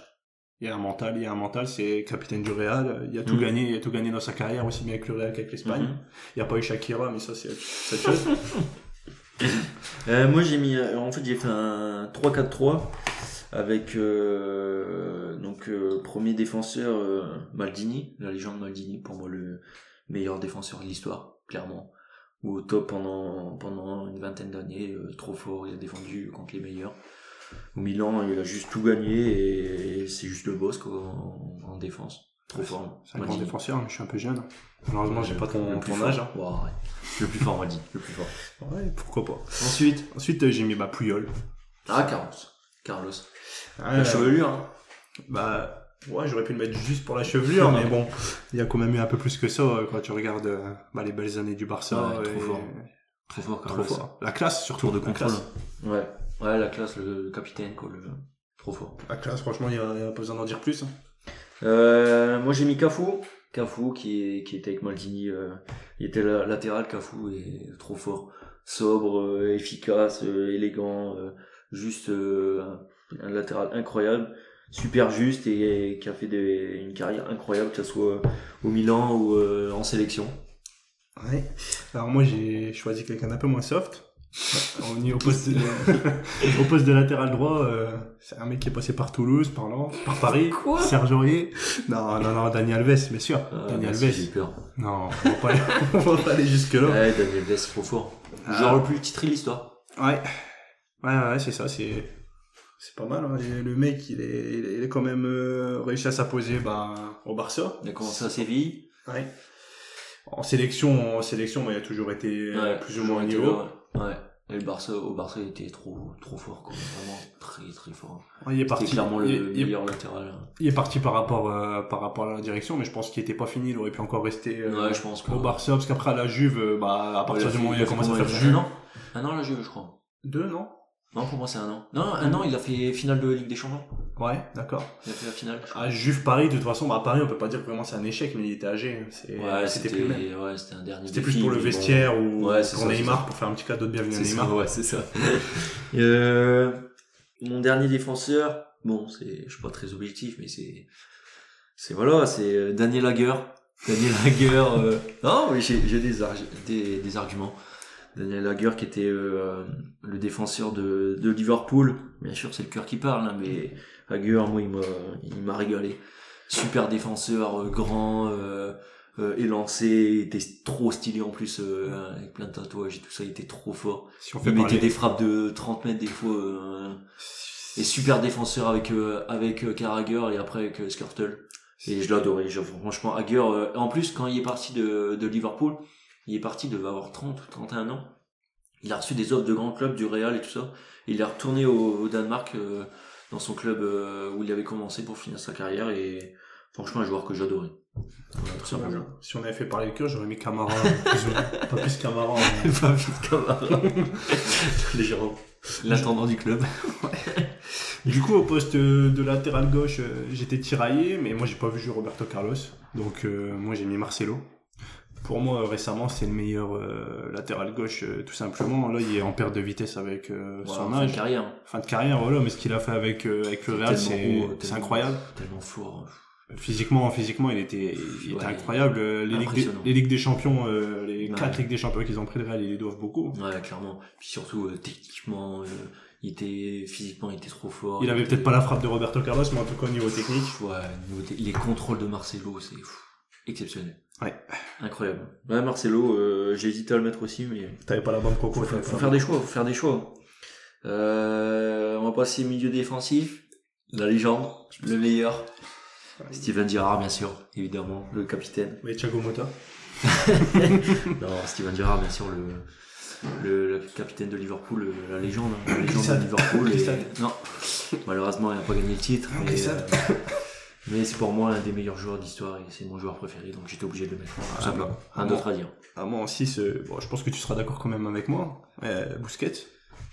Il y a un mental, il y a un mental, c'est capitaine du Real. Il a tout Mhm. gagné, il a tout gagné dans sa carrière, aussi bien avec le Real qu'avec l'Espagne. Mhm. Il n'y a pas eu Shakira, mais ça, c'est autre chose. <laughs> Euh, moi j'ai mis euh, en fait j'ai fait un 3-4-3 avec euh, donc euh, premier défenseur Maldini, la légende Maldini pour moi le meilleur défenseur de l'histoire clairement ou au top pendant pendant une vingtaine d'années euh, trop fort il a défendu contre les meilleurs au Milan il a juste tout gagné et c'est juste le boss quoi en, en défense trop fort C'est un grand défenseur, mais je suis un peu jeune. Malheureusement, j'ai Le- pas ton, le plus ton fort. âge. hein. Ouais. le plus fort Maldini le plus fort Ouais, pourquoi pas. ensuite Ensuite, euh, j'ai mis bah, Puyol. ah Carlos Carlos Ah, la chevelure hein. Bah, ouais, j'aurais pu le mettre juste pour la chevelure, mais bon, <laughs> il y a quand même eu un peu plus que ça euh, quand tu regardes euh, bah, les belles années du Barça. Ouais, trop et- fort. Trop fort. La classe, surtout. Tour de la contrôle. classe. Ouais. Ouais, la classe, le, capitaine, quoi. Le... Trop fort. La classe, franchement, il n'y a, il y a pas besoin d'en dire plus. hein. Euh, moi, j'ai mis Cafu. Cafu, qui, était avec Maldini. euh, il était la- latéral, Cafu, et trop fort. Sobre, euh, efficace, élégant. juste euh, un, un latéral incroyable. Super juste et, qui a fait des, une carrière incroyable, que ce soit au Milan ou euh, en sélection. Ouais. Alors moi, j'ai choisi quelqu'un d'un peu moins soft. <laughs> On est au poste de, <laughs> au poste de latéral droit. euh, c'est un mec qui est passé par Toulouse, par Lens, par Paris. Quoi? Serge Aurier. Non, non, non, Dani Alves, bien sûr. Euh, Dani merci, J'ai eu Alves. peur. Non, on va pas aller, <laughs> on va pas aller jusque-là. Ouais, Daniel Alves, trop fort. Ah. Genre le plus titré de l'histoire. Ouais, ouais, ouais, c'est ça, c'est c'est pas mal. hein. Le mec, il est, il est, quand même euh, réussi à s'imposer bah, au Barça. Il a commencé à Séville. Ouais. En sélection, en sélection, il a toujours été euh, Ouais, plus ou moins au niveau. là, Ouais. Et le Barça, au Barça, il était trop, trop fort, quoi. Vraiment très, très fort. Il est parti. clairement le il, il- meilleur latéral. il est parti par rapport euh, par rapport à la direction, mais je pense qu'il était pas fini. Il aurait pu encore rester euh, Ouais, je pense que. au Barça, parce qu'après à la Juve, bah à partir Ouais, du moment où il a commencé à faire Juve, Un an, la Juve, je crois. deux, non? Non, pour moi, c'est un an. Non, un an, il a fait finale de Ligue des Champions. Ouais, d'accord. Il a fait la finale. À Juve Paris, de toute façon, bah à Paris, on peut pas dire que vraiment c'est un échec, mais il était âgé. C'est- ouais, c'était plus ouais, c'était un dernier C'était plus pour le bon. vestiaire ou Ouais, pour ça, Neymar pour faire un petit cadeau de bienvenue à ça, Neymar. ouais, c'est ça. <laughs> euh, mon dernier défenseur, bon, c'est, je suis pas très objectif, mais c'est, c'est voilà, c'est euh, Daniel Lager. Daniel Lager, euh, non, mais j'ai, j'ai des, arg- des, des arguments. Daniel Lager qui était euh, le défenseur de, de Liverpool. Bien sûr, c'est le cœur qui parle, hein, mais Lager, moi, il m'a, il m'a régalé. Super défenseur, euh, grand, euh, euh, élancé, il était trop stylé en plus, euh, avec plein de tatouages et tout ça, il était trop fort. Si on fait Il mettait des frappes de 30 mètres des fois. euh, et super défenseur avec euh, avec Carragher et après avec Skirtle. Et je l'adorais. Franchement, Hager. euh, en plus, quand il est parti de, de Liverpool, il est parti, il devait avoir 30 ou 31 ans. Il a reçu des offres de grands clubs, du Real et tout ça. Il est retourné au, au Danemark euh, dans son club euh, où il avait commencé pour finir sa carrière. Et franchement, un joueur que j'adorais. Si on avait fait parler le cœur, j'aurais mis Camara. <laughs> plus pas plus Camara. mais- <laughs> Pas vite Camara. <laughs> Légèrement. L'intendant du club. Du coup, au poste de latéral gauche, euh, j'étais tiraillé, mais moi j'ai pas vu jouer Roberto Carlos. Donc euh, moi j'ai mis Marcelo. Pour moi, récemment, c'est le meilleur euh, latéral gauche, euh, tout simplement. Là, il est en perte de vitesse avec euh, son Voilà, fin de âge. carrière. Fin de carrière, voilà, mais ce qu'il a fait avec, avec le Real, c'est incroyable. Tellement fort. Physiquement, physiquement, il était, il était Ouais, incroyable. Les ligues, des, les Ligues des Champions, les Ouais. quatre Ligues des Champions qu'ils ont pris le Real, ils les doivent beaucoup. Ouais, clairement. Puis surtout, techniquement, il était physiquement, il était trop fort. Il avait peut-être pas la frappe de Roberto Carlos, mais en tout cas au niveau technique. Ouais, niveau te- les contrôles de Marcelo, c'est exceptionnel. Ouais. Incroyable. Ouais, Marcelo, euh, j'ai hésité à le mettre aussi, mais T'avais pas la bonne coco. faut, faut faire des choix, faut faire des choix. Euh, on va passer milieu défensif. La légende, le meilleur. Steven Gerrard, bien sûr, évidemment, le capitaine. Mais Thiago Motta. <laughs> Non, Steven Gerrard, bien sûr, le, le, le capitaine de Liverpool, le- la légende, hein, la légende de Liverpool. et- non, malheureusement, il n'a pas gagné le titre. Mais, euh, mais c'est pour moi l'un des meilleurs joueurs d'histoire et c'est mon joueur préféré, donc j'étais obligé de le mettre. Tout simplement. Rien d'autre à dire. Ah, moi aussi, bon, je pense que tu seras d'accord quand même avec moi. Euh, Busquets.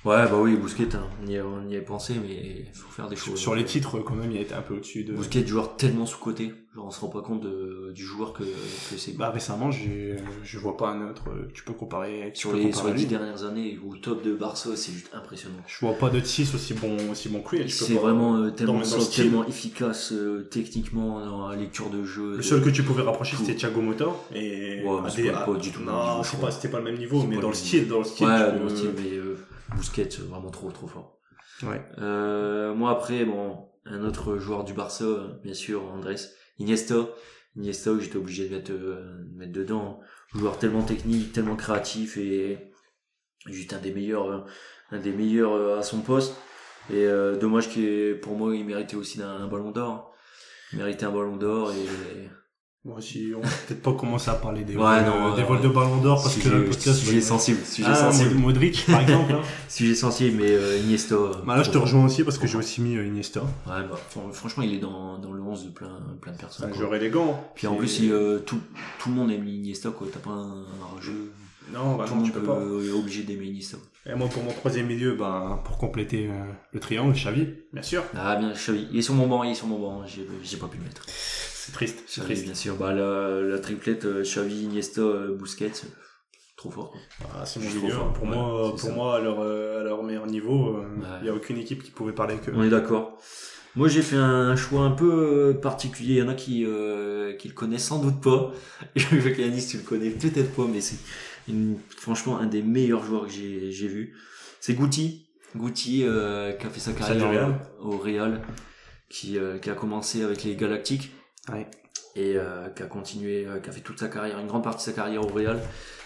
Ouais, bah oui, Bousquet, hein, on, y a, on y a pensé, mais il faut faire des choses. Sur les titres, quand même, il a été un peu au-dessus de. Bousquet, joueur tellement sous-côté. Genre, on se rend pas compte de- du joueur que, que c'est. Bah, récemment, j'ai, je vois pas un autre. euh, Tu peux comparer. Tu sur peux les, comparer sur les lui. dix dernières années, au top de Barça, c'est juste impressionnant. Je vois pas d'autres 6 aussi bon, aussi bon que lui. C'est pas- vraiment euh, tellement, le efficace euh, techniquement dans la lecture de jeu. Le seul que tu pouvais rapprocher, c'était Thiago Motta. Et Ouais, mais des- pas- pas du tout le Non, je pas, crois. c'était pas le même niveau, mais pas dans le le style, dans le style. Ouais, dans le style, mais Busquets, euh, vraiment trop, trop fort. Ouais. Euh, moi, après, bon, un autre joueur du Barça, bien sûr, Andrés, Iniesta. Iniesta, où j'étais obligé de mettre, euh, de mettre dedans. Joueur tellement technique, tellement créatif et juste un des meilleurs, euh, un des meilleurs à son poste. Et dommage que pour moi, il méritait aussi un, un ballon d'or. Il méritait un ballon d'or et Moi aussi, on va peut-être pas commencer à parler des, Ouais, vols, non, euh, des vols de ballon d'or parce que le sujet, podcast. sujet sensible, sujet Ah, sensible, Mod- Modric, par <laughs> exemple. hein. sujet sensible, mais euh, Iniesta. euh, Bah là, je te rejoins aussi parce que j'ai aussi mis euh, Iniesta. Ouais, bah, fran- franchement, il est dans, dans le 11 de plein, plein de C'est personnes. un quoi. joueur élégant. Puis en plus, il, euh, tout, tout le monde aime Iniesta, quoi. T'as pas un, un jeu. Non, bah tout non, le tu peux pas. est obligé d'aimer Iniesta. Et moi, pour mon troisième milieu, ben, pour compléter euh, le triangle, Xavi, bien sûr. Ah, bien, Xavi. Il est sur mon banc, il est sur mon banc. J'ai, j'ai pas pu le mettre. C'est triste, c'est Xavi, triste. bien sûr. Bah, la, la triplette, euh, Xavi, Iniesta, euh, Busquets. euh, Trop fort. Ah, c'est mon milieu. trouve, Pour ouais, moi, c'est pour ça. moi, à leur, euh, à leur meilleur niveau, il Ouais. n'y a aucune équipe qui pouvait parler que. On est d'accord. Moi, j'ai fait un choix un peu euh, particulier. Il y en a qui, euh, qui le connaissent sans doute pas. <laughs> Je veux que Yanis, tu le connais peut-être pas, mais c'est une- franchement un des meilleurs joueurs que j'ai, j'ai vu. C'est Guti. Guti, euh, qui a fait sa carrière Real. au, Real, qui, euh, qui a commencé avec les Galactiques. Ouais. Et euh, qui a continué, qui a fait toute sa carrière, une grande partie de sa carrière au Real,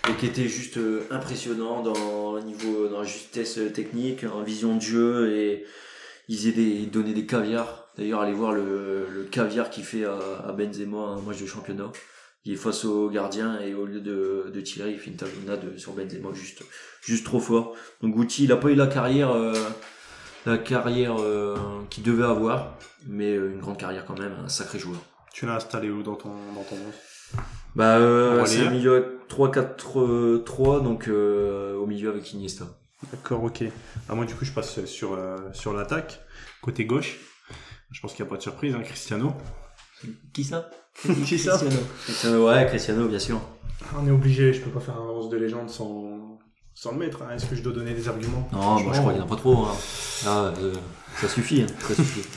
et qui était juste impressionnant dans le niveau, dans la justesse technique, en vision de jeu, et il, faisait des, il donnait des caviars. D'ailleurs, allez voir le, le caviar qu'il fait à, à Benzema un match de championnat. Il est face au gardien et au lieu de, de tirer, il fait une talonnade sur Benzema juste, juste trop fort. Donc Guti, il a pas eu la carrière, euh, la carrière euh, qu'il devait avoir, mais euh, une grande carrière quand même, un sacré joueur. Tu l'as installé où dans ton, dans ton monde Bah, euh, c'est un milieu 3-4-3, donc euh, au milieu avec Iniesta. D'accord, ok. Ah, moi, du coup, je passe sur, euh, sur l'attaque. Côté gauche, je pense qu'il n'y a pas de surprise, hein, Cristiano. Qui ça? <laughs> Qui ça Cristiano. Cristiano, ouais, Cristiano, bien sûr. On est obligé, je peux pas faire un 11 de légende sans, sans le mettre. hein. Est-ce que je dois donner des arguments? Non, moi je crois qu'il n'y en a pas trop. Hein. Là, euh, ça suffit. hein, ça suffit.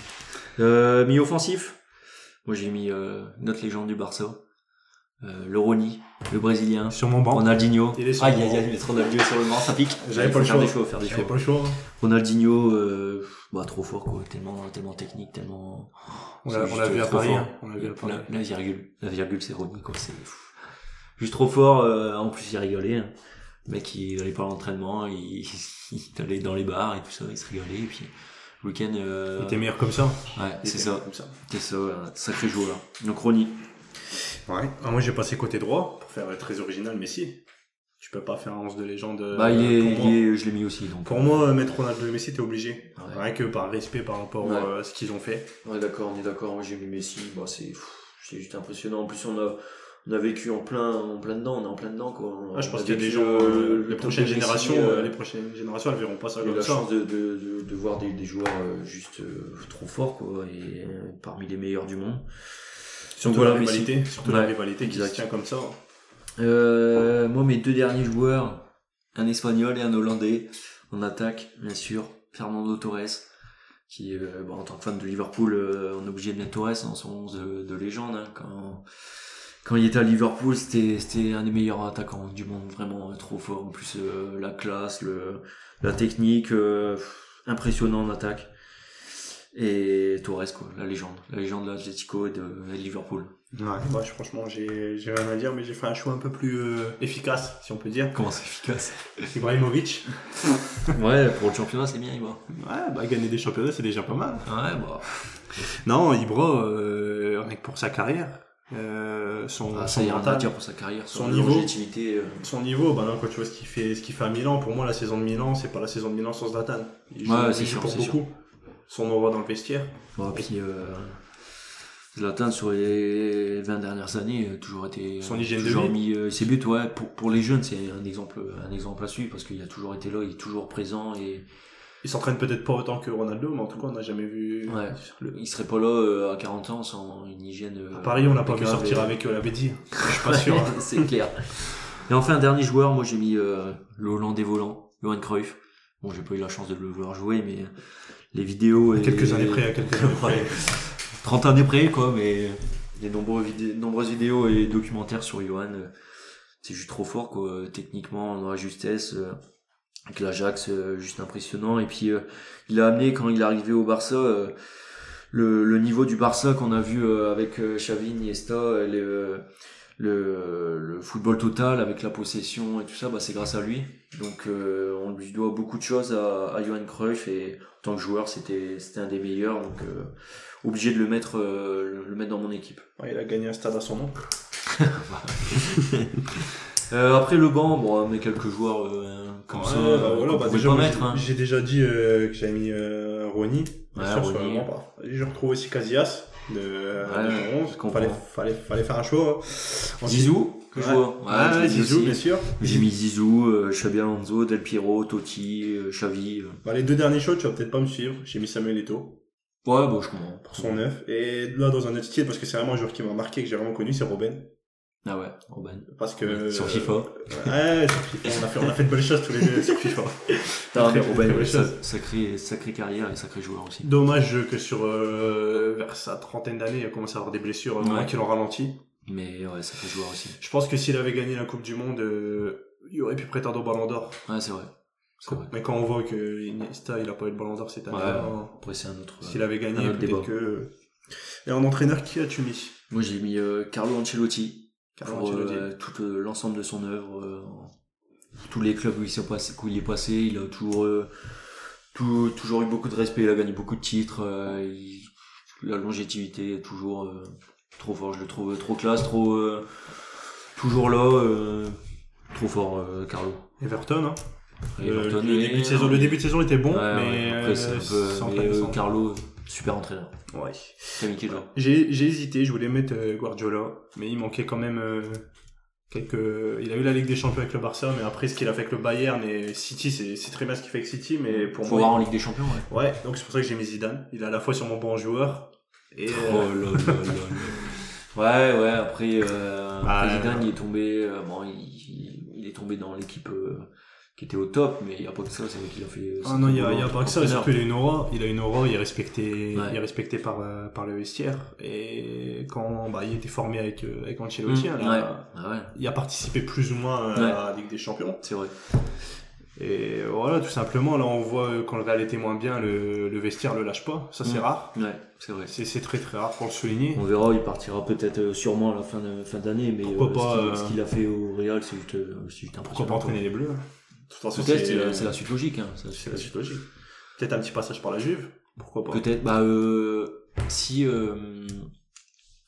Euh, milieu offensif, moi j'ai mis euh, notre légende du Barça, euh, le Roni, le Brésilien, Sur mon banc. Ronaldinho. Il est sur Aïe le aïe banc. aïe, mettre Ronaldinho sur le banc, ça pique. J'avais Il pas le faire choix. des choix, faire des J'avais pas le choix. hein. Ronaldinho, euh, bah trop fort quoi, tellement, tellement technique, tellement. On l'a on juste l'a vu à Paris. hein. On l'a vu à Paris. La, la virgule, la virgule c'est Ronnie quoi, c'est fou. juste trop fort. euh, en plus il rigolait. hein. Le mec il allait pas à l'entraînement, il, <laughs> il allait dans les bars et tout ça, il se rigolait et puis le week-end. euh, Il était meilleur comme ça. Ouais, Il c'est ça, Comme ça. c'est ça, un sacré joueur. Donc Ronnie. Ouais. Ah, moi, j'ai passé côté droit pour faire très original, mais si. Tu peux pas faire un 11 de légende. Bah il euh, est, pour moi. il est- je l'ai mis aussi donc. Pour moi, euh, mettre Ronaldo et Messi, t'es obligé. Ouais. Rien que par respect par rapport Ouais. euh, à ce qu'ils ont fait. Ouais d'accord, on est d'accord. Moi j'ai mis Messi, bah c'est, pff, c'est juste impressionnant. En plus, on a, on a vécu en plein, en plein dedans, on est en plein dedans, quoi. Ah, je On pense a qu'il y a des vécu, gens, euh, euh, le les prochaines de Messi, générations, euh, euh, les prochaines générations, elles verront pas ça comme la ça. chance de, de, de, de voir des, des joueurs euh, juste euh, trop forts, quoi, et euh, parmi les meilleurs du monde. Surtout la rivalité, surtout la rivalité qui se tient comme ça. Euh, moi, mes deux derniers joueurs, un espagnol et un hollandais, en attaque, bien sûr, Fernando Torres, qui, euh, bon, en tant que fan de Liverpool, euh, on est obligé de mettre Torres dans son 11 de, de légende. hein. Quand, quand il était à Liverpool, c'était un des meilleurs attaquants du monde, vraiment trop fort. En plus, la classe, le, la technique, impressionnant en attaque. Et Torres, quoi, la légende, la légende de l'Atlético et de, Liverpool. Ouais, moi, je- franchement, j'ai j'ai rien à dire, mais j'ai fait un choix un peu plus euh, efficace, si on peut dire. Comment c'est efficace? Ibrahimovic. <laughs> Ouais, pour le championnat, c'est bien, Ibra. Ouais, bah, gagner des championnats, c'est déjà pas mal. Ouais, bah. Non, Ibra, euh, rien que pour sa carrière, euh, son, Ah, son ça y est, on mental, pour sa carrière, son son niveau. euh, son niveau, bah non, quand tu vois ce qu'il fait, ce qu'il fait à Milan, pour moi, la saison de Milan, c'est pas la saison de Milan sans Zlatan. Il joue, Ouais, il c'est joue sûr, pour c'est beaucoup. Son aura dans le vestiaire. Bon, puis, euh, Zlatan, sur les 20 dernières années, a toujours été. Son hygiène de toujours vie. mis euh, ses buts, ouais. Pour, pour les jeunes, c'est un exemple, un exemple à suivre parce qu'il a toujours été là, il est toujours présent et Il s'entraîne peut-être pas autant que Ronaldo, mais en tout cas, on n'a jamais vu. Ouais. le- il serait pas là euh, à 40 ans sans une hygiène. euh, À Paris, on n'a pas vu impeccable sortir et- avec euh, la Bédi. Je suis pas sûr. hein. <laughs> c'est clair. Et enfin, un dernier joueur, moi j'ai mis euh, le Hollandais volant, Johan Cruyff. Bon, j'ai pas eu la chance de le voir jouer, mais les vidéos. et- Quelques années près, à quelques <laughs> années près. Ouais. 30 années près, quoi, mais les nombreux vidé- nombreuses vidéos et documentaires sur Johan, euh, c'est juste trop fort, quoi, techniquement, dans la justesse, euh, avec l'Ajax, euh, juste impressionnant. Et puis, il a amené, quand il est arrivé au Barça, le, le niveau du Barça qu'on a vu avec Xavi, Iniesta, euh, le, football total avec la possession et tout ça, bah, c'est grâce à lui. Donc euh, on lui doit beaucoup de choses à, à Johan Cruyff et en tant que joueur c'était c'était un des meilleurs donc euh, obligé de le mettre euh, le- mettre dans mon équipe. Ouais, il a gagné un stade à son nom. <laughs> Après le banc, bon, mais quelques joueurs comme Ouais, ça, bah euh, voilà, qu'on bah pouvait déjà, pas moi, mettre. j'ai- hein. Déjà dit que j'avais mis. Bien Ouais, banc, bah. Je retrouve aussi Casillas de, Ouais, de mon 11. je comprends. Fallait, fallait, fallait faire un choix. Ensuite- Zizou, Ouais. Ouais, Zizou, aussi. bien sûr. J'ai mis Zizou, euh, Xabi Alonso, Del Piero, Totti, euh, Xavi. euh. Bah, les deux derniers choix, tu vas peut-être pas me suivre. J'ai mis Samuel Eto'o Ouais, bon, je comprends. pour son 9. Et là, dans un autre style, parce que c'est vraiment un joueur qui m'a marqué, que j'ai vraiment connu, c'est Robben. Ah ouais, Robben. Parce que. Sur FIFA. Ouais, sur FIFA. On a fait, on a fait de belles choses tous les deux sur FIFA. Non, Très- mais très Robben, belle sa- chose. sacré, sacré carrière et sacré joueur aussi. Dommage que sur, euh, vers sa trentaine d'années, il a commencé à avoir des blessures, euh, Ouais. qui l'ont ralenti. Mais ouais, sacré joueur aussi. Je pense que s'il avait gagné la Coupe du Monde, euh, il aurait pu prétendre au Ballon d'or. Ouais, c'est vrai. Mais quand on voit que Iniesta, il a pas eu le Ballon d'or cette année, Ouais. hein, Après, c'est un autre. euh, s'il avait gagné, peut-être que. Et en entraîneur, qui as-tu mis? Moi, j'ai mis euh, Carlo Ancelotti. Carlo pour euh, tout euh, l'ensemble de son œuvre. euh, tous les clubs où il, s'est passé, où il est passé, il a toujours, euh, tout- toujours eu beaucoup de respect, il a gagné beaucoup de titres. euh, il- la longévité est toujours euh, trop fort, je le trouve trop classe, trop. euh, toujours là, euh, trop fort, euh, Carlo. Everton, hein. Le, début de saison, le début de saison était bon, Ouais, mais après, c'est un peu. sans mais, euh. Carlo, super entraîneur. Ouais. J'ai hésité, je voulais mettre euh, Guardiola, mais il manquait quand même euh, quelques. Il a eu la Ligue des Champions avec le Barça, mais après ce qu'il a fait avec le Bayern et City, c'est très bien ce qu'il fait avec City, mais pour Faut moi. voir en Ligue des Champions, ouais. Ouais, donc c'est pour ça que j'ai mis Zidane. Il est à la fois sur mon bon joueur et. Oh euh, là là là là. <laughs> Ouais, ouais, après, euh, Bah, après Zidane, il est tombé, euh, bon, il, il- il est tombé dans l'équipe euh, qui était au top, mais il n'y a pas que ça, c'est vrai qu'il a fait. Ah non, il y a, y pas que ça, surtout il a une aura, il a une aura, il est respecté, Ouais. il est respecté par, euh, par le vestiaire. Et quand bah, il était formé avec, euh, avec Ancelotti, Mmh, hein, ouais, ah ouais, il a participé plus ou moins à la Ligue des Champions. c'est vrai. Et voilà, tout simplement, là on voit euh, quand le Real était moins bien, le, le vestiaire le lâche pas, ça c'est Mm. rare. Ouais, c'est vrai. C'est c'est très très rare pour le souligner. On verra, il partira peut-être euh, sûrement à la fin de- fin d'année, mais Pourquoi euh, pas, ce qu'il- euh, ce qu'il a fait au Real, c'est juste, euh, c'est juste Pourquoi impressionnant. pas entraîner les Bleus Peut-être, c'est la, suite logique. Hein. C'est la suite logique. Peut-être un petit passage par la Juve, pourquoi pas. Peut-être, bah, euh, si, euh,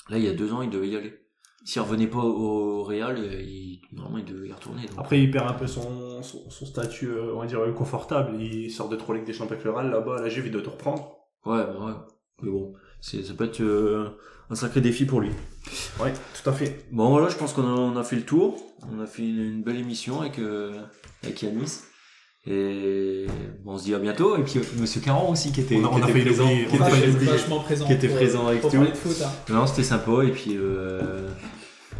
là, il y a deux ans, il devait y aller. S'il revenait pas au Real, euh, il, normalement, il devait y retourner. donc. Après, il perd un peu son, son, son statut, euh, on va dire, confortable. Il sort de trop Ligue des Champions avec le Real, là-bas, la Juve, il doit tout reprendre. Ouais, bah ouais. Mais bon, c'est ça peut être euh, un sacré défi pour lui. Ouais, tout à fait. Bon voilà, je pense qu'on a, on a fait le tour. On a fait une, une belle émission avec euh, avec Yanis. Et bon, on se dit à bientôt. Et puis euh, Monsieur Caron aussi qui était, On a- on qui a était failli présent. l'oublier, qui on a était vachement présent. qui était pour, présent avec pour tout. de foot. hein. Non, c'était sympa. Et puis euh,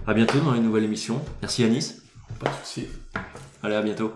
à bientôt dans une nouvelle émission. Merci Yanis. Pas de soucis. Allez, à bientôt.